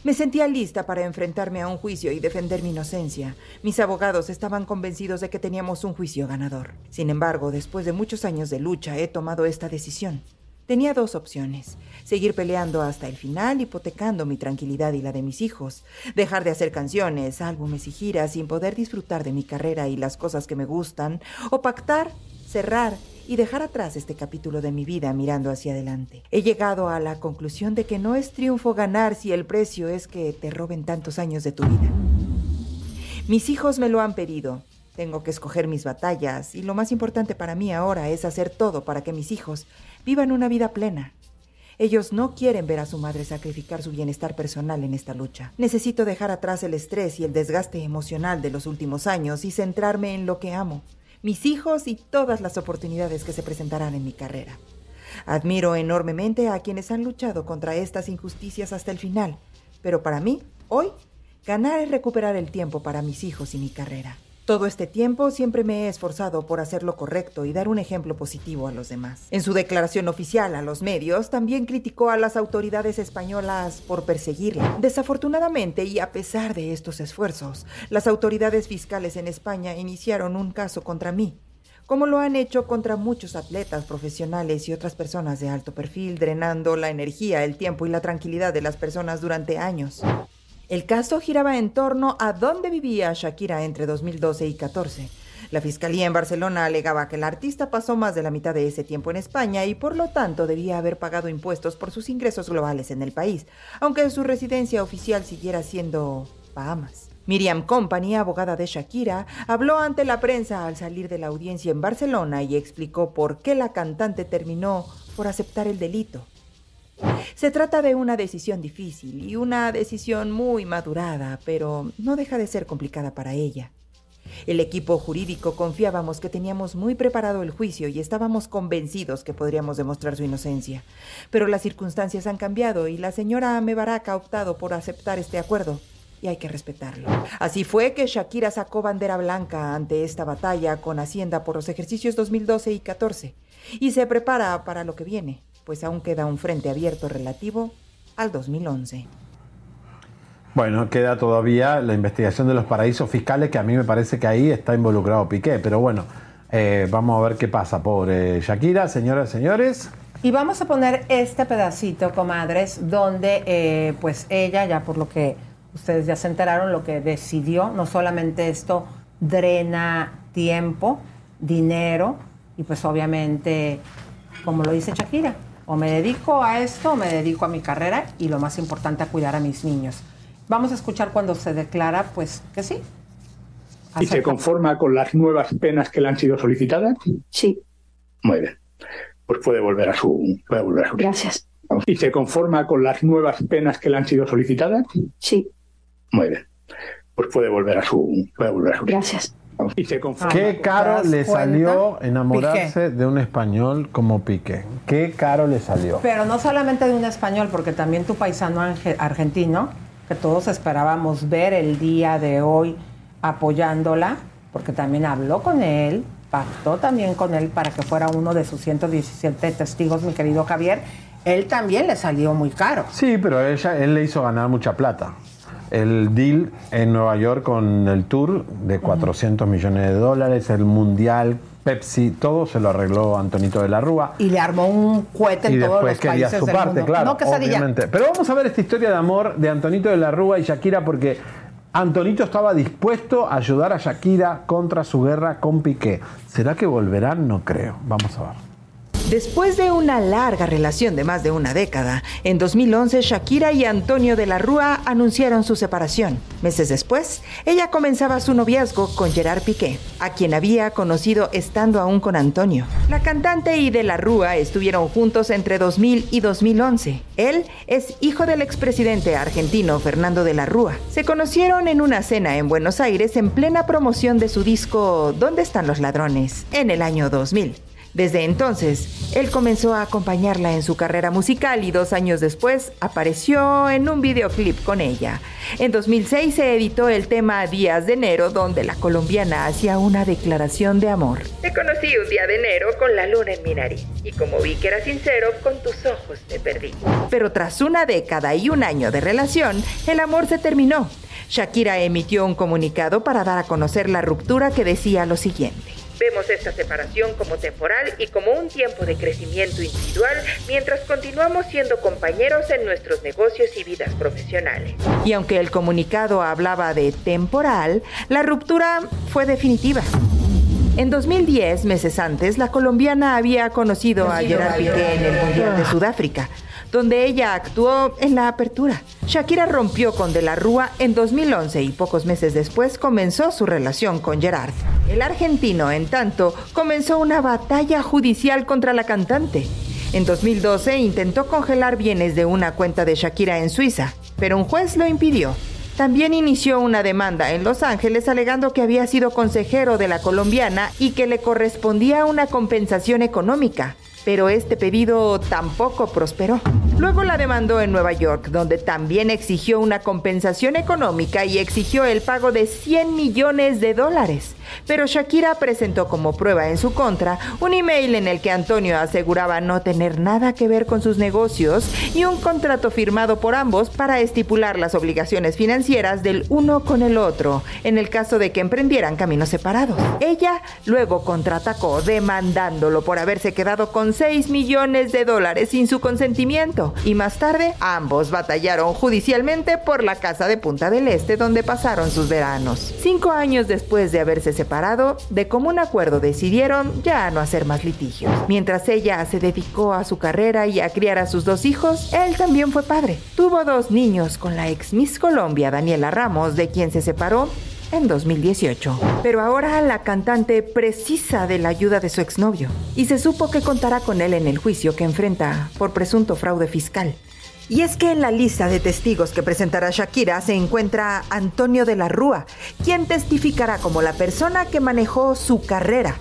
Me sentía lista para enfrentarme a un juicio y defender mi inocencia. Mis abogados estaban convencidos de que teníamos un juicio ganador. Sin embargo, después de muchos años de lucha, he tomado esta decisión. Tenía dos opciones. Seguir peleando hasta el final, hipotecando mi tranquilidad y la de mis hijos. Dejar de hacer canciones, álbumes y giras sin poder disfrutar de mi carrera y las cosas que me gustan. O pactar, cerrar y dejar atrás este capítulo de mi vida mirando hacia adelante. He llegado a la conclusión de que no es triunfo ganar si el precio es que te roben tantos años de tu vida. Mis hijos me lo han pedido. Tengo que escoger mis batallas y lo más importante para mí ahora es hacer todo para que mis hijos vivan una vida plena. Ellos no quieren ver a su madre sacrificar su bienestar personal en esta lucha. Necesito dejar atrás el estrés y el desgaste emocional de los últimos años y centrarme en lo que amo, mis hijos y todas las oportunidades que se presentarán en mi carrera. Admiro enormemente a quienes han luchado contra estas injusticias hasta el final, pero para mí, hoy, ganar es recuperar el tiempo para mis hijos y mi carrera. Todo este tiempo siempre me he esforzado por hacer lo correcto y dar un ejemplo positivo a los demás. En su declaración oficial a los medios, también criticó a las autoridades españolas por perseguirla. Desafortunadamente, y a pesar de estos esfuerzos, las autoridades fiscales en España iniciaron un caso contra mí, como lo han hecho contra muchos atletas profesionales y otras personas de alto perfil, drenando la energía, el tiempo y la tranquilidad de las personas durante años. El caso giraba en torno a dónde vivía Shakira entre 2012 y 14. La fiscalía en Barcelona alegaba que el artista pasó más de la mitad de ese tiempo en España y por lo tanto debía haber pagado impuestos por sus ingresos globales en el país, aunque su residencia oficial siguiera siendo Bahamas. Miriam Company, abogada de Shakira, habló ante la prensa al salir de la audiencia en Barcelona y explicó por qué la cantante terminó por aceptar el delito. Se trata de una decisión difícil y una decisión muy madurada, pero no deja de ser complicada para ella. El equipo jurídico confiábamos que teníamos muy preparado el juicio y estábamos convencidos que podríamos demostrar su inocencia. Pero las circunstancias han cambiado y la señora Mebarak ha optado por aceptar este acuerdo y hay que respetarlo. Así fue que Shakira sacó bandera blanca ante esta batalla con Hacienda por los ejercicios 2012 y 14 y se prepara para lo que viene, pues aún queda un frente abierto relativo al 2011. Bueno, queda todavía la investigación de los paraísos fiscales, que a mí me parece que ahí está involucrado Piqué, pero bueno, eh, vamos a ver qué pasa, pobre Shakira, señoras y señores. Y vamos a poner este pedacito, comadres, donde eh, pues ella, ya por lo que ustedes ya se enteraron, lo que decidió, no solamente esto drena tiempo, dinero, y pues obviamente, como lo dice Shakira, o me dedico a esto o me dedico a mi carrera y lo más importante a cuidar a mis niños. Vamos a escuchar cuando se declara, pues que sí. ¿Y se conforma con las nuevas penas que le han sido solicitadas? Sí. Muy bien. Pues puede volver a su. Puede volver a su Gracias. ¿Y se conforma con las nuevas penas que le han sido solicitadas? Sí. Muy bien. Pues puede volver a su. Puede volver a su. Gracias. Y se conforma. Qué caro le cuenta? salió enamorarse de un español como Piqué. Qué caro le salió. Pero no solamente de un español, porque también tu paisano argentino, que todos esperábamos ver el día de hoy apoyándola, porque también habló con él, pactó también con él para que fuera uno de sus 117 testigos, mi querido Javier. Él también le salió muy caro. Sí, pero ella, él le hizo ganar mucha plata. El deal en Nueva York con el tour de 400 millones de dólares, el mundial, Pepsi, todo se lo arregló Antonito de la Rúa. Y le armó un cohete Y en todos después los quería países su del parte, mundo. claro, no, obviamente. Pero vamos a ver esta historia de amor de Antonito de la Rúa y Shakira porque Antonito estaba dispuesto a ayudar a Shakira contra su guerra con Piqué. ¿Será que volverán? No creo. Vamos a ver. Después de una larga relación de más de una década, en 2011 Shakira y Antonio de la Rúa anunciaron su separación. Meses después, ella comenzaba su noviazgo con Gerard Piqué, a quien había conocido estando aún con Antonio. La cantante y de la Rúa estuvieron juntos entre 2000 y 2011. Él es hijo del expresidente argentino Fernando de la Rúa. Se conocieron en una cena en Buenos Aires en plena promoción de su disco ¿Dónde están los ladrones? en el año 2000. Desde entonces, él comenzó a acompañarla en su carrera musical y dos años después apareció en un videoclip con ella. En 2006 se editó el tema Días de Enero, donde la colombiana hacía una declaración de amor. Te conocí un día de enero con la luna en mi nariz y como vi que era sincero, con tus ojos te perdí. Pero tras una década y un año de relación, el amor se terminó. Shakira emitió un comunicado para dar a conocer la ruptura que decía lo siguiente. Vemos esta separación como temporal y como un tiempo de crecimiento individual mientras continuamos siendo compañeros en nuestros negocios y vidas profesionales. Y aunque el comunicado hablaba de temporal, la ruptura fue definitiva. En 2010, meses antes, la colombiana había conocido a Gerard Piqué en el Mundial de Sudáfrica, donde ella actuó en la apertura. Shakira rompió con De la Rúa en 2011 y pocos meses después comenzó su relación con Gerard. El argentino, en tanto, comenzó una batalla judicial contra la cantante. En 2012 intentó congelar bienes de una cuenta de Shakira en Suiza, pero un juez lo impidió. También inició una demanda en Los Ángeles alegando que había sido consejero de la colombiana y que le correspondía una compensación económica. Pero este pedido tampoco prosperó. Luego la demandó en Nueva York, donde también exigió una compensación económica y exigió el pago de 100 millones de dólares. Pero Shakira presentó como prueba en su contra un email en el que Antonio aseguraba no tener nada que ver con sus negocios y un contrato firmado por ambos para estipular las obligaciones financieras del uno con el otro, en el caso de que emprendieran caminos separados. Ella luego contraatacó demandándolo por haberse quedado con 6 millones de dólares sin su consentimiento y más tarde ambos batallaron judicialmente por la casa de Punta del Este donde pasaron sus veranos. Cinco años después de haberse separado, de común acuerdo decidieron ya no hacer más litigios. Mientras ella se dedicó a su carrera y a criar a sus dos hijos, él también fue padre. Tuvo dos niños con la ex Miss Colombia, Daniela Ramos, de quien se separó en 2018. Pero ahora la cantante precisa de la ayuda de su exnovio y se supo que contará con él en el juicio que enfrenta por presunto fraude fiscal. Y es que en la lista de testigos que presentará Shakira se encuentra Antonio de la Rúa, quien testificará como la persona que manejó su carrera.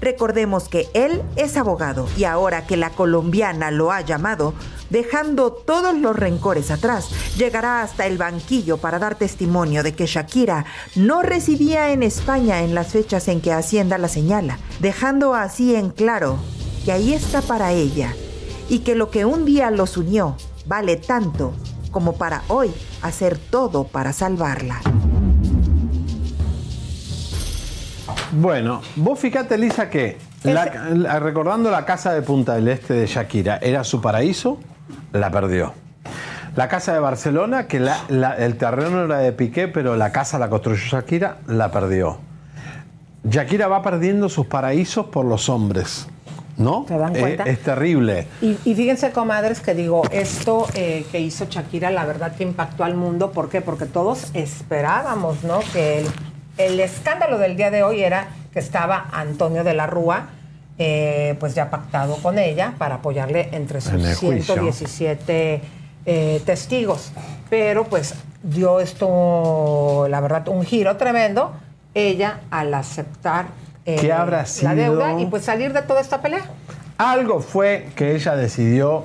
Recordemos que él es abogado y ahora que la colombiana lo ha llamado, dejando todos los rencores atrás, llegará hasta el banquillo para dar testimonio de que Shakira no residía en España en las fechas en que Hacienda la señala, dejando así en claro que ahí está para ella y que lo que un día los unió vale tanto como para hoy hacer todo para salvarla. Bueno, vos fíjate, Lisa, que la- la- recordando la casa de Punta del Este de Shakira, era su paraíso, la perdió. La casa de Barcelona, que la- la- el terreno era de Piqué, pero la casa la construyó Shakira, la perdió. Shakira va perdiendo sus paraísos por los hombres, ¿no? ¿Se dan Eh, cuenta? es terrible. Y, y fíjense, comadres, que digo, esto eh, que hizo Shakira, la verdad que impactó al mundo. ¿Por qué? Porque todos esperábamos, ¿no? Que el, el escándalo del día de hoy era que estaba Antonio de la Rúa, eh, pues ya pactado con ella para apoyarle entre sus En el juicio. 117 eh, testigos. Pero pues dio esto, la verdad, un giro tremendo. Ella al aceptar eh, ¿Qué habrá la sido? deuda y pues salir de toda esta pelea. Algo fue que ella decidió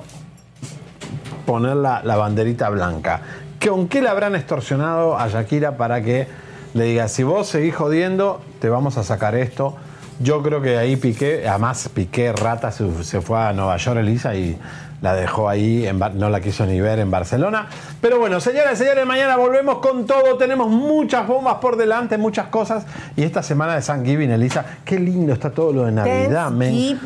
poner la, la banderita blanca. ¿Con qué le habrán extorsionado a Shakira para que le diga, si vos seguís jodiendo, te vamos a sacar esto? Yo creo que ahí Piqué, además Piqué Rata se, se fue a Nueva York, Elisa, y la dejó ahí, en no la quiso ni ver en Barcelona. Pero bueno, señoras y señores, mañana volvemos con todo. Tenemos muchas bombas por delante, muchas cosas. Y esta semana de Thanksgiving, Elisa, qué lindo está todo lo de Navidad, men.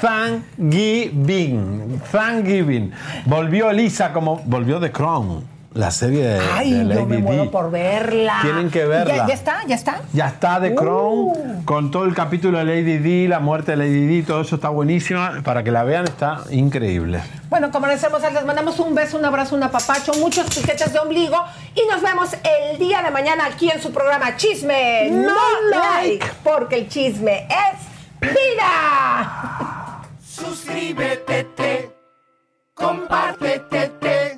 Thanksgiving. Thanksgiving. Volvió Elisa como. Volvió The Crown, la serie de, Ay, Lady yo me muero por verla. Tienen que verla. Ya, está, ya está. Ya está de Crown uh. con todo el capítulo de Lady D, la muerte de Lady D, todo eso está buenísima. Para que la vean está increíble. Bueno, como les hemos les mandamos un beso, un abrazo, un apapacho, muchos piquetes de ombligo y nos vemos el día de mañana aquí en su programa Chisme No, like. porque el chisme es vida. Suscríbete, te, compártete. Te.